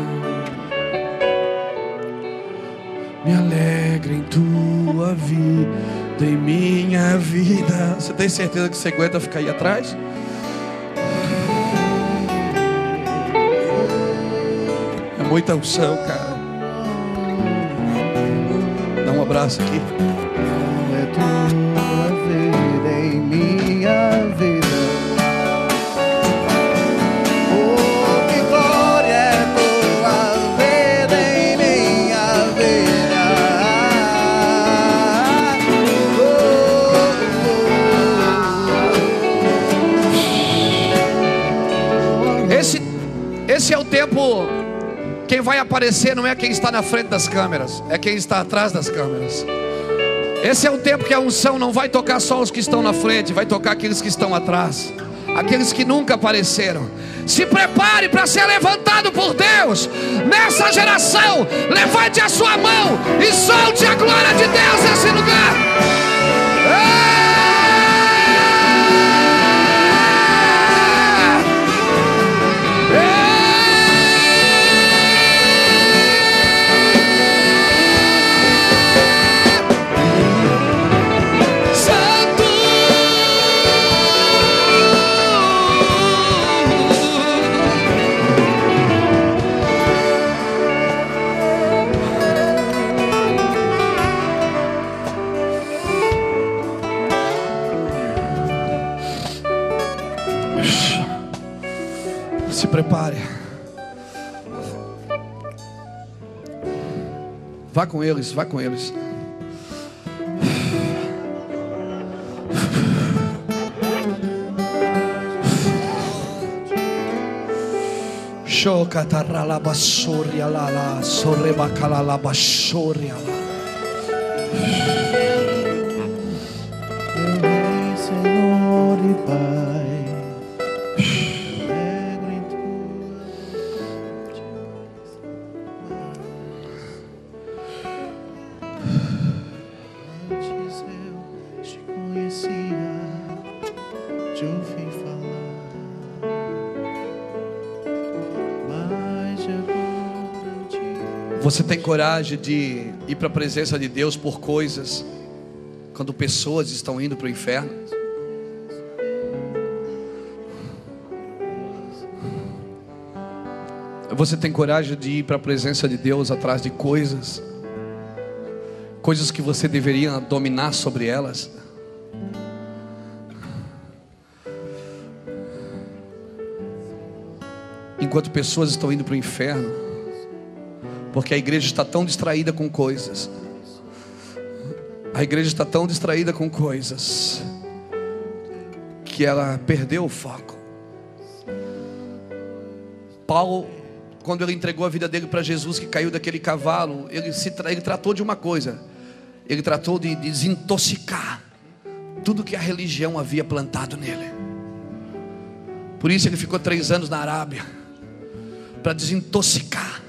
Me alegra em tua vida, em minha vida. Você tem certeza que você aguenta ficar aí atrás? É muita unção, cara. Abraço aqui. Vai aparecer não é quem está na frente das câmeras, é quem está atrás das câmeras. Esse é o tempo que a unção não vai tocar só os que estão na frente, vai tocar aqueles que estão atrás, aqueles que nunca apareceram. Se prepare para ser levantado por Deus nessa geração. Levante a sua mão e solte a glória de Deus nesse lugar. Prepare. Vá com eles, vá com eles. Shokataralabassoria lala, sorrebakalalabassoria lá. Senhor coragem de ir para a presença de Deus por coisas, quando pessoas estão indo para o inferno? Você tem coragem de ir para a presença de Deus atrás de coisas, coisas que você deveria dominar sobre elas? Enquanto pessoas estão indo para o inferno, porque a igreja está tão distraída com coisas. A igreja está tão distraída com coisas que ela perdeu o foco. Paulo, quando ele entregou a vida dele para Jesus, que caiu daquele cavalo, ele, se, ele tratou de uma coisa: ele tratou de desintoxicar tudo que a religião havia plantado nele. Por isso ele ficou três anos na Arábia para desintoxicar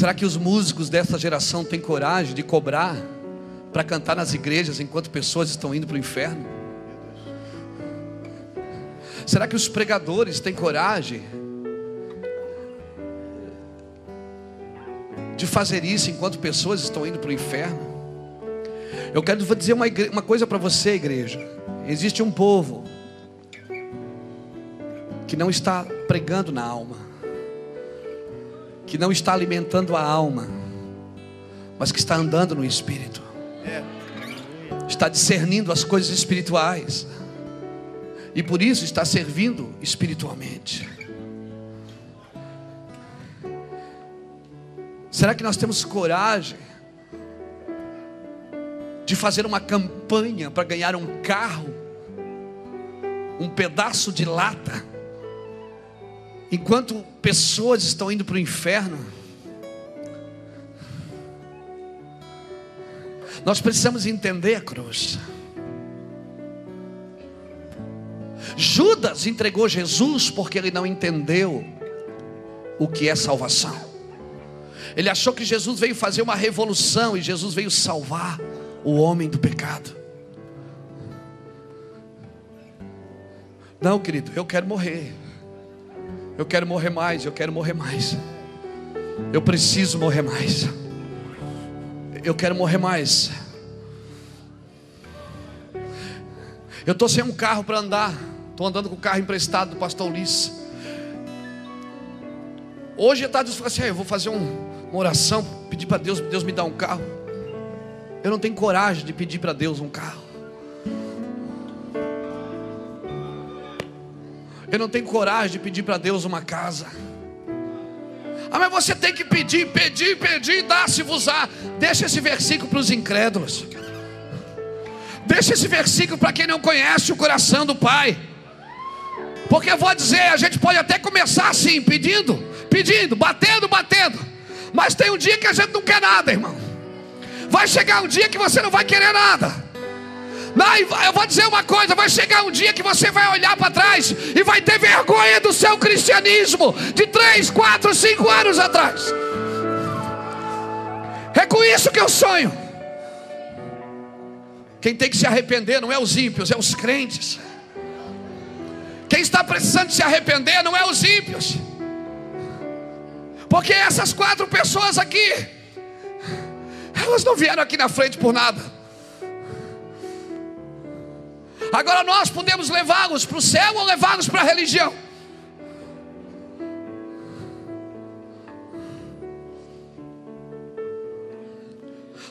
Será que os músicos dessa geração têm coragem de cobrar para cantar nas igrejas enquanto pessoas estão indo para o inferno? Será que os pregadores têm coragem de fazer isso enquanto pessoas estão indo para o inferno? Eu quero dizer uma, igre- uma coisa para você, igreja. Existe um povo que não está pregando na alma, que não está alimentando a alma, mas que está andando no espírito, está discernindo as coisas espirituais. E por isso está servindo espiritualmente. Será que nós temos coragem de fazer uma campanha para ganhar um carro, um pedaço de lata, enquanto pessoas estão indo para o inferno? Nós precisamos entender a cruz. Judas entregou Jesus porque ele não entendeu o que é salvação. Ele achou que Jesus veio fazer uma revolução e Jesus veio salvar o homem do pecado. Não, querido, eu quero morrer. Eu quero morrer mais, eu quero morrer mais. Eu preciso morrer mais. Eu quero morrer mais. Eu estou sem um carro para andar. Estou andando com o carro emprestado do pastor Ulisses. Hoje eu falei assim: "Ah, eu vou fazer um- uma oração, pedir para Deus, Deus me dá um carro. Eu não tenho coragem de pedir para Deus um carro. Eu não tenho coragem de pedir para Deus uma casa. Ah, mas você tem que pedir, pedir, pedir, dá-se-vos-á. Deixa esse versículo para os incrédulos. Deixa esse versículo para quem não conhece o coração do Pai. Porque eu vou dizer, a gente pode até começar assim, pedindo, pedindo, batendo, batendo. Mas tem um dia que a gente não quer nada, irmão. Vai chegar um dia que você não vai querer nada. Eu vou dizer uma coisa: vai chegar um dia que você vai olhar para trás e vai ter vergonha do seu cristianismo de 3, 4, 5 anos atrás. É com isso que eu sonho. Quem tem que se arrepender não é os ímpios, é os crentes. Quem está precisando se arrepender não é os ímpios. Porque essas quatro pessoas aqui, elas não vieram aqui na frente por nada. Agora nós podemos levá-los para o céu ou levá-los para a religião.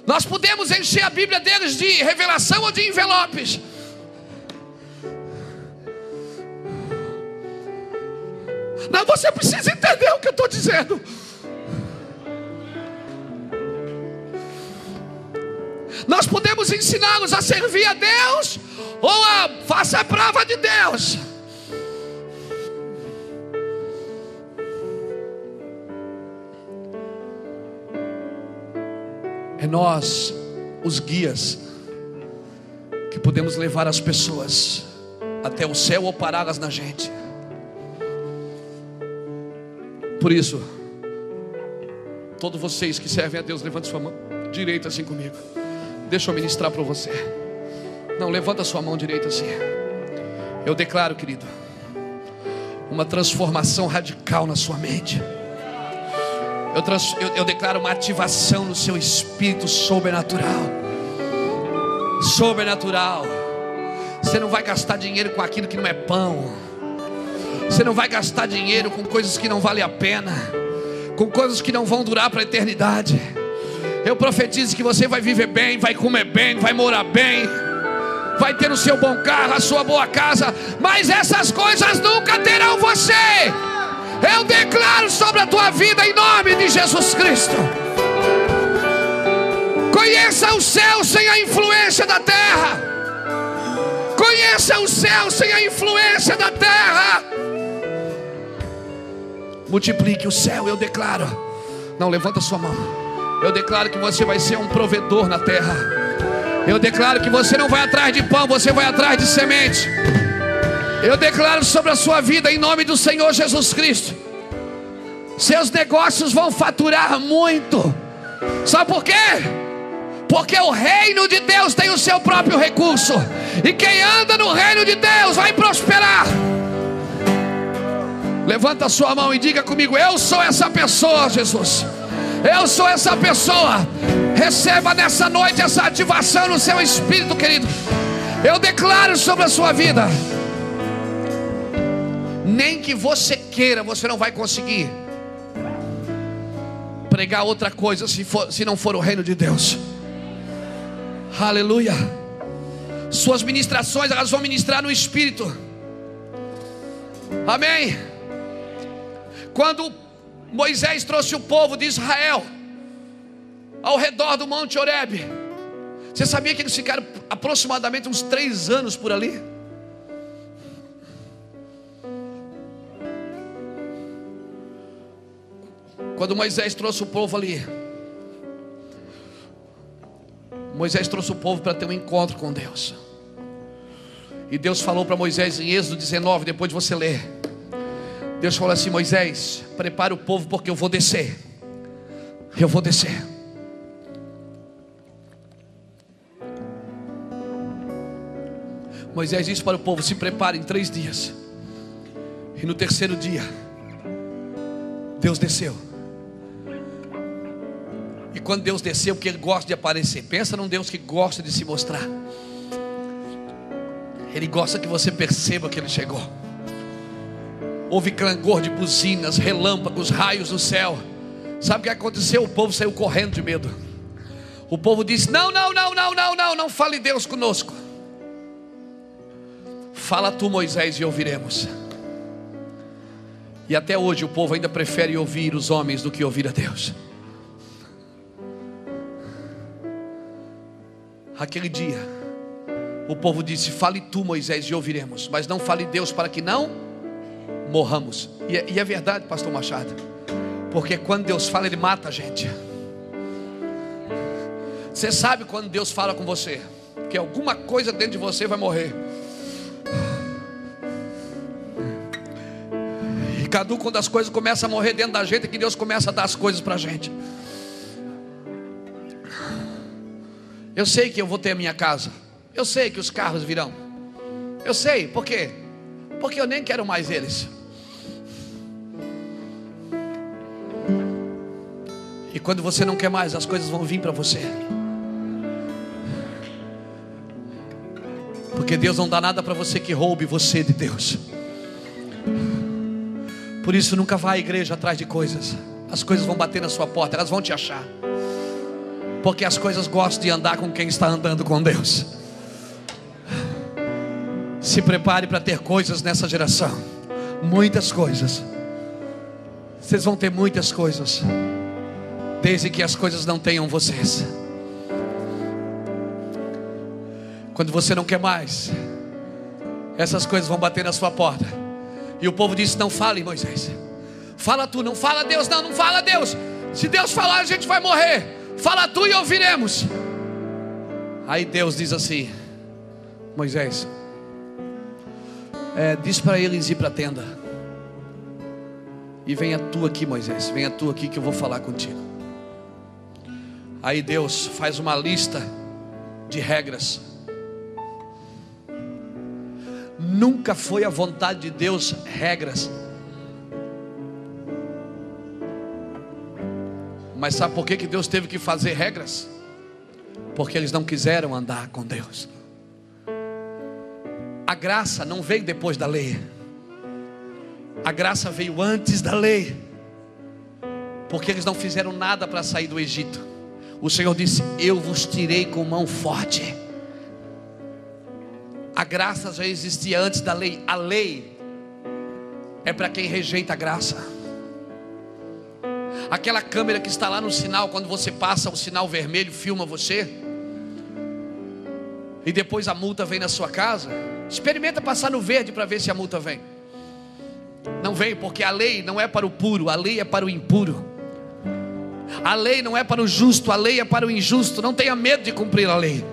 Nós podemos encher a Bíblia deles de revelação ou de envelopes. Não, você precisa entender o que eu estou dizendo. Nós podemos ensiná-los a servir a Deus ou a faça a prova de Deus. É nós, os guias, que podemos levar as pessoas até o céu ou pará-las na gente. Por isso, todos vocês que servem a Deus, levante sua mão direita assim comigo. Deixa eu ministrar para você. Não, levanta sua mão direita assim. Eu declaro, querido, uma transformação radical na sua mente. Eu, trans- eu- eu declaro uma ativação no seu espírito sobrenatural. Sobrenatural. Você não vai gastar dinheiro com aquilo que não é pão. Você não vai gastar dinheiro com coisas que não valem a pena, com coisas que não vão durar para a eternidade. Eu profetizo que você vai viver bem, vai comer bem, vai morar bem, vai ter o seu bom carro, a sua boa casa, mas essas coisas nunca terão você. Eu declaro sobre a tua vida em nome de Jesus Cristo. Conheça o céu sem a influência da terra. Conheça o céu sem a influência da terra. Multiplique o céu, eu declaro. Não, levanta sua mão. Eu declaro que você vai ser um provedor na terra. Eu declaro que você não vai atrás de pão, você vai atrás de semente. Eu declaro sobre a sua vida em nome do Senhor Jesus Cristo. Seus negócios vão faturar muito. Sabe por quê? Porque o reino de Deus tem o seu próprio recurso. E quem anda no reino de Deus vai prosperar. Levanta a sua mão e diga comigo: Eu sou essa pessoa, Jesus. Eu sou essa pessoa. Receba nessa noite essa ativação no seu espírito, querido. Eu declaro sobre a sua vida. Nem que você queira, você não vai conseguir pregar outra coisa se, for, se não for o reino de Deus. Aleluia. Suas ministrações, elas vão ministrar no espírito. Amém. Quando Moisés trouxe o povo de Israel ao redor do Monte Horebe, você sabia que eles ficaram aproximadamente uns três anos por ali? Quando Moisés trouxe o povo ali, Moisés trouxe o povo para ter um encontro com Deus. E Deus falou para Moisés em Êxodo 19, depois de você ler. Deus falou assim: Moisés, prepare o povo porque eu vou descer. Eu vou descer. Moisés disse para o povo: se prepare em três dias. E no terceiro dia, Deus desceu. E quando Deus desceu, porque Ele gosta de aparecer, pensa num Deus que gosta de se mostrar. Ele gosta que você perceba que Ele chegou. Houve clangor de buzinas, relâmpagos, raios no céu. Sabe o que aconteceu? O povo saiu correndo de medo. O povo disse: Não, não, não, não, não, não, não fale Deus conosco. Fala tu, Moisés, e ouviremos. E até hoje o povo ainda prefere ouvir os homens do que ouvir a Deus. Aquele dia, o povo disse: Fale tu, Moisés, e ouviremos, mas não fale Deus para que não morramos. E é, e é verdade, Pastor Machado, porque quando Deus fala, Ele mata a gente. Você sabe quando Deus fala com você, que alguma coisa dentro de você vai morrer. E Cadu, quando as coisas começam a morrer dentro da gente, é que Deus começa a dar as coisas para a gente. Eu sei que eu vou ter a minha casa. Eu sei que os carros virão. Eu sei, por quê? Porque eu nem quero mais eles. E quando você não quer mais, as coisas vão vir para você. Porque Deus não dá nada para você que roube você de Deus. Por isso nunca vá à igreja atrás de coisas. As coisas vão bater na sua porta, elas vão te achar. Porque as coisas gostam de andar com quem está andando com Deus. Se prepare para ter coisas nessa geração. Muitas coisas. Vocês vão ter muitas coisas. Desde que as coisas não tenham vocês. Quando você não quer mais, essas coisas vão bater na sua porta. E o povo disse: Não fale, Moisés. Fala tu, não fala Deus, não, não fala Deus. Se Deus falar, a gente vai morrer. Fala tu e ouviremos. Aí Deus diz assim: Moisés, é, diz para eles ir para a tenda. E venha tu aqui, Moisés. Venha tu aqui que eu vou falar contigo. Aí Deus faz uma lista de regras. Nunca foi a vontade de Deus regras. Mas sabe por que, que Deus teve que fazer regras? Porque eles não quiseram andar com Deus. A graça não veio depois da lei. A graça veio antes da lei. Porque eles não fizeram nada para sair do Egito. O Senhor disse: Eu vos tirei com mão forte. A graça já existia antes da lei. A lei é para quem rejeita a graça. Aquela câmera que está lá no sinal, quando você passa o sinal vermelho, filma você. E depois a multa vem na sua casa. Experimenta passar no verde para ver se a multa vem. Não vem, porque a lei não é para o puro, a lei é para o impuro. A lei não é para o justo, a lei é para o injusto. Não tenha medo de cumprir a lei.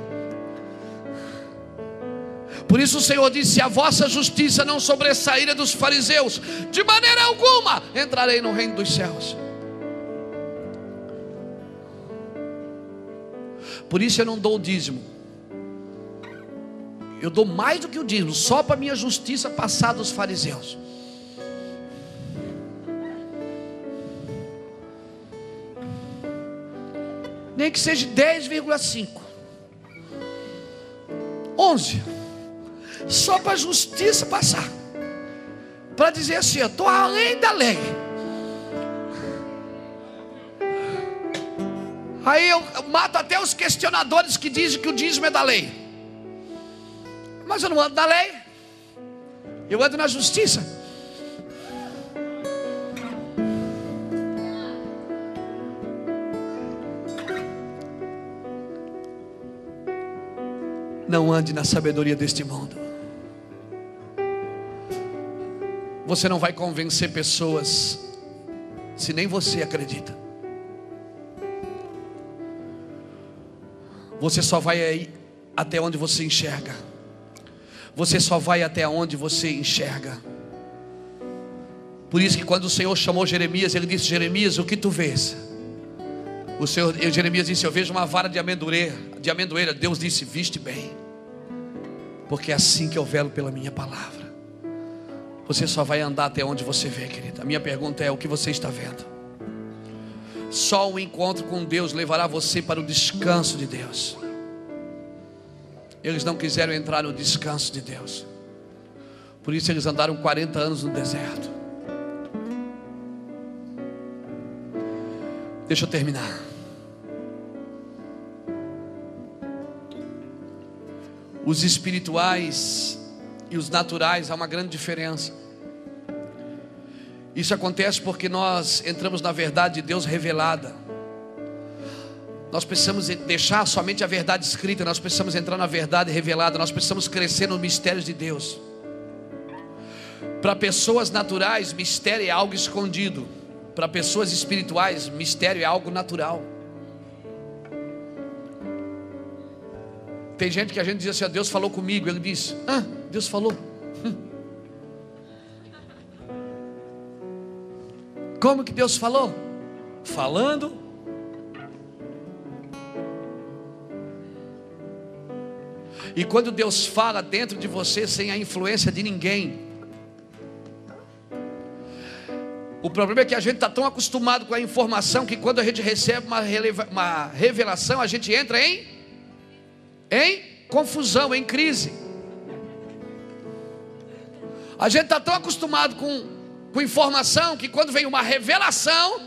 Por isso o Senhor disse: Se a vossa justiça não sobressair a dos fariseus, de maneira alguma entrarei no reino dos céus. Por isso eu não dou o dízimo. Eu dou mais do que o dízimo, só para minha justiça passar dos fariseus. Nem que seja 10,5. 11. Só para a justiça passar. Para dizer assim, eu estou além da lei. Aí eu mato até os questionadores que dizem que o dízimo é da lei. Mas eu não ando na lei. Eu ando na justiça. Não ande na sabedoria deste mundo. Você não vai convencer pessoas se nem você acredita. Você só vai aí até onde você enxerga. Você só vai até onde você enxerga. Por isso que quando o Senhor chamou Jeremias, ele disse: Jeremias, o que tu vês? O Senhor, Jeremias disse: Eu vejo uma vara de amendoeira, de amendoeira. Deus disse: Viste bem, porque é assim que eu velo pela minha palavra. Você só vai andar até onde você vê, querida. A minha pergunta é: o que você está vendo? Só o encontro com Deus levará você para o descanso de Deus. Eles não quiseram entrar no descanso de Deus. Por isso eles andaram 40 anos no deserto. Deixa eu terminar. Os espirituais e os naturais há uma grande diferença. Isso acontece porque nós entramos na verdade de Deus revelada. Nós precisamos deixar somente a verdade escrita, nós precisamos entrar na verdade revelada, nós precisamos crescer nos mistérios de Deus. Para pessoas naturais, mistério é algo escondido. Para pessoas espirituais, mistério é algo natural. Tem gente que a gente diz assim: Deus falou comigo. Ele diz: Ah, Deus falou. Como que Deus falou? Falando. E quando Deus fala dentro de você sem a influência de ninguém, o problema é que a gente está tão acostumado com a informação que quando a gente recebe uma, uma revelação, a gente entra em, em confusão, em crise. A gente está tão acostumado com com informação que quando vem uma revelação,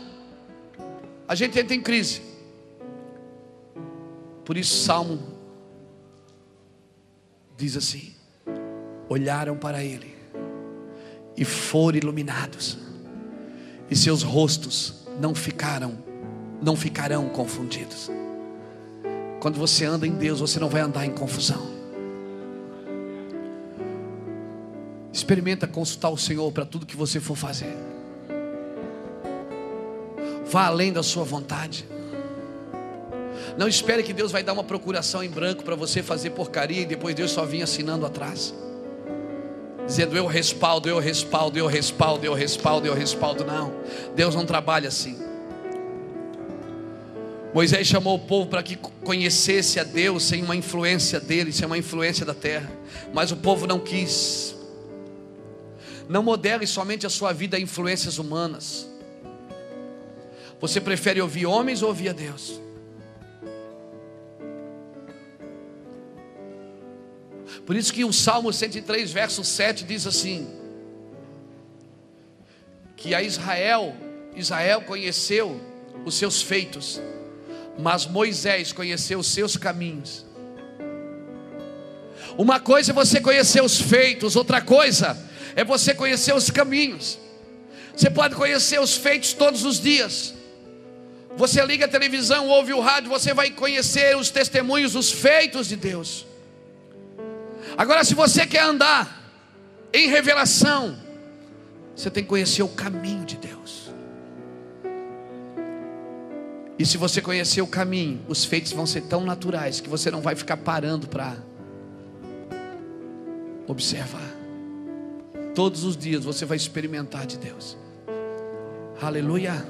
a gente entra em crise. Por isso, Salmo diz assim: olharam para ele e foram iluminados, e seus rostos não ficaram, não ficarão confundidos. Quando você anda em Deus, você não vai andar em confusão. Experimenta consultar o Senhor para tudo que você for fazer. Vá além da sua vontade. Não espere que Deus vai dar uma procuração em branco para você fazer porcaria e depois Deus só vir assinando atrás. Dizendo eu respaldo, eu respaldo, eu respaldo, eu respaldo, eu respaldo. Não, Deus não trabalha assim. Moisés chamou o povo para que conhecesse a Deus sem uma influência dele, sem uma influência da terra. Mas o povo não quis. Não modele somente a sua vida a influências humanas. Você prefere ouvir homens ou ouvir a Deus? Por isso que o Salmo 103, verso 7 diz assim: que a Israel, Israel conheceu os seus feitos, mas Moisés conheceu os seus caminhos. Uma coisa é você conhecer os feitos, outra coisa é você conhecer os caminhos. Você pode conhecer os feitos todos os dias. Você liga a televisão, ouve o rádio, você vai conhecer os testemunhos, os feitos de Deus. Agora, se você quer andar em revelação, você tem que conhecer o caminho de Deus. E se você conhecer o caminho, os feitos vão ser tão naturais que você não vai ficar parando para observar. Todos os dias você vai experimentar de Deus. Aleluia.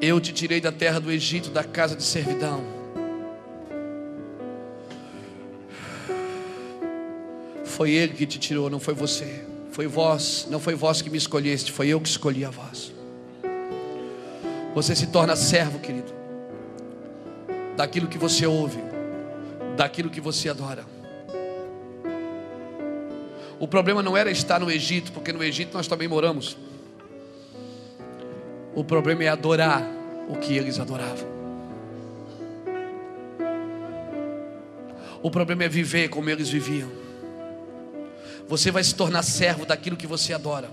Eu te tirei da terra do Egito, da casa de servidão. Foi ele que te tirou, não foi você. Foi vós, não foi vós que me escolheste, foi eu que escolhi a vós. Você se torna servo, querido, daquilo que você ouve, daquilo que você adora. O problema não era estar no Egito, porque no Egito nós também moramos. O problema é adorar o que eles adoravam. O problema é viver como eles viviam. Você vai se tornar servo daquilo que você adora.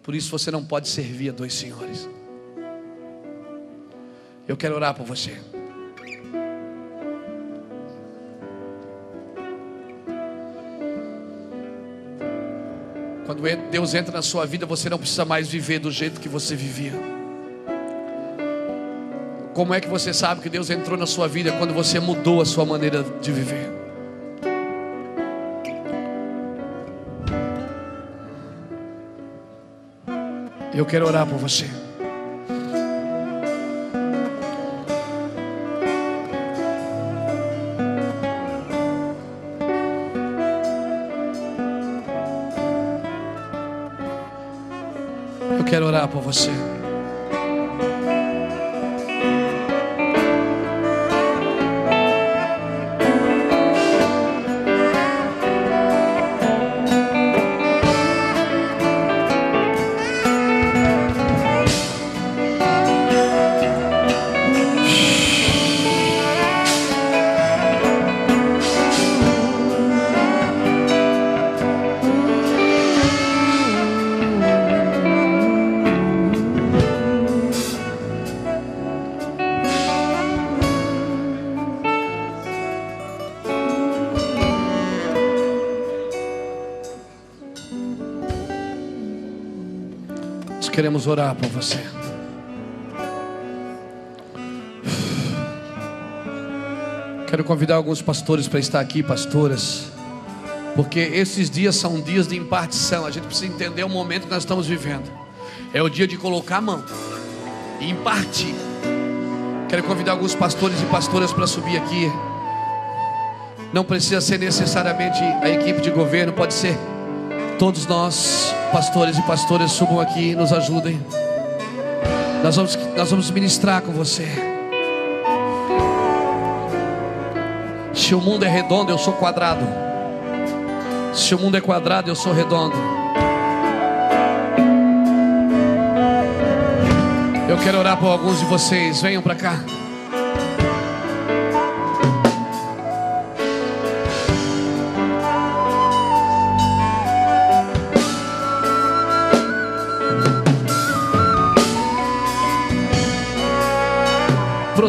Por isso você não pode servir a dois senhores. Eu quero orar por você. Quando Deus entra na sua vida, você não precisa mais viver do jeito que você vivia. Como é que você sabe que Deus entrou na sua vida quando você mudou a sua maneira de viver? Eu quero orar por você. Orar por você. Orar por você. Quero convidar alguns pastores para estar aqui, pastoras, porque esses dias são dias de impartição. A gente precisa entender o momento que nós estamos vivendo. É o dia de colocar a mão e impartir. Quero convidar alguns pastores e pastoras para subir aqui. Não precisa ser necessariamente a equipe de governo, pode ser todos nós, pastores e pastoras, subam aqui e nos ajudem. Nós vamos, nós vamos ministrar com você. Se o mundo é redondo, eu sou quadrado. Se o mundo é quadrado, eu sou redondo. Eu quero orar por alguns de vocês. Venham para cá.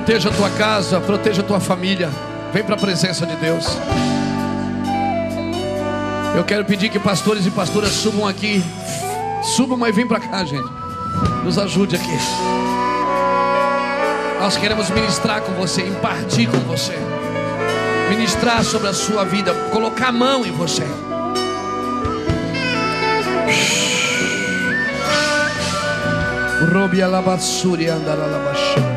Proteja a tua casa, proteja a tua família. Vem para a presença de Deus. Eu quero pedir que pastores e pastoras subam aqui. Subam, mas vem para cá, gente. Nos ajude aqui. Nós queremos ministrar com você, impartir com você. Ministrar sobre a sua vida, colocar a mão em você. Robi alabassuri andaralabashara.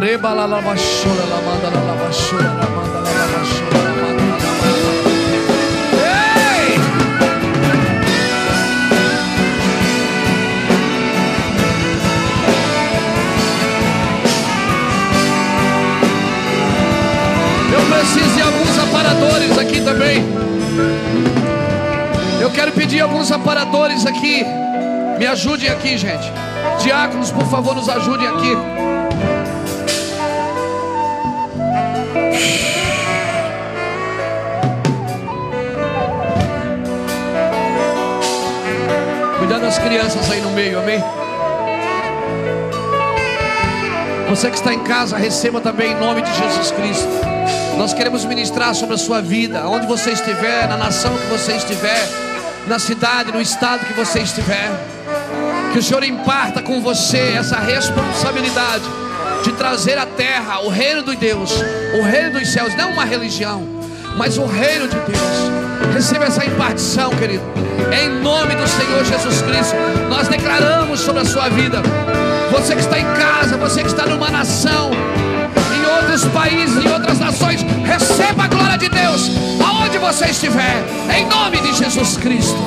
Reba la bashola la manda la bashola la manda la bashola la manda la preciso de alguns aparadores aqui também. Eu quero pedir alguns aparadores aqui. Me ajudem aqui, gente. Diáconos, por favor, nos ajudem aqui. Crianças aí no meio, amém? Você que está em casa, receba também em nome de Jesus Cristo. Nós queremos ministrar sobre a sua vida, onde você estiver, na nação que você estiver, na cidade, no estado que você estiver. Que o Senhor imparta com você essa responsabilidade de trazer à terra o reino de Deus, o reino dos céus, não uma religião, mas o reino de Deus. Receba essa impartição, querido. Em nome do Senhor Jesus Cristo, nós declaramos sobre a sua vida. Você que está em casa, você que está numa nação, em outros países, em outras nações. Receba a glória de Deus, aonde você estiver, em nome de Jesus Cristo.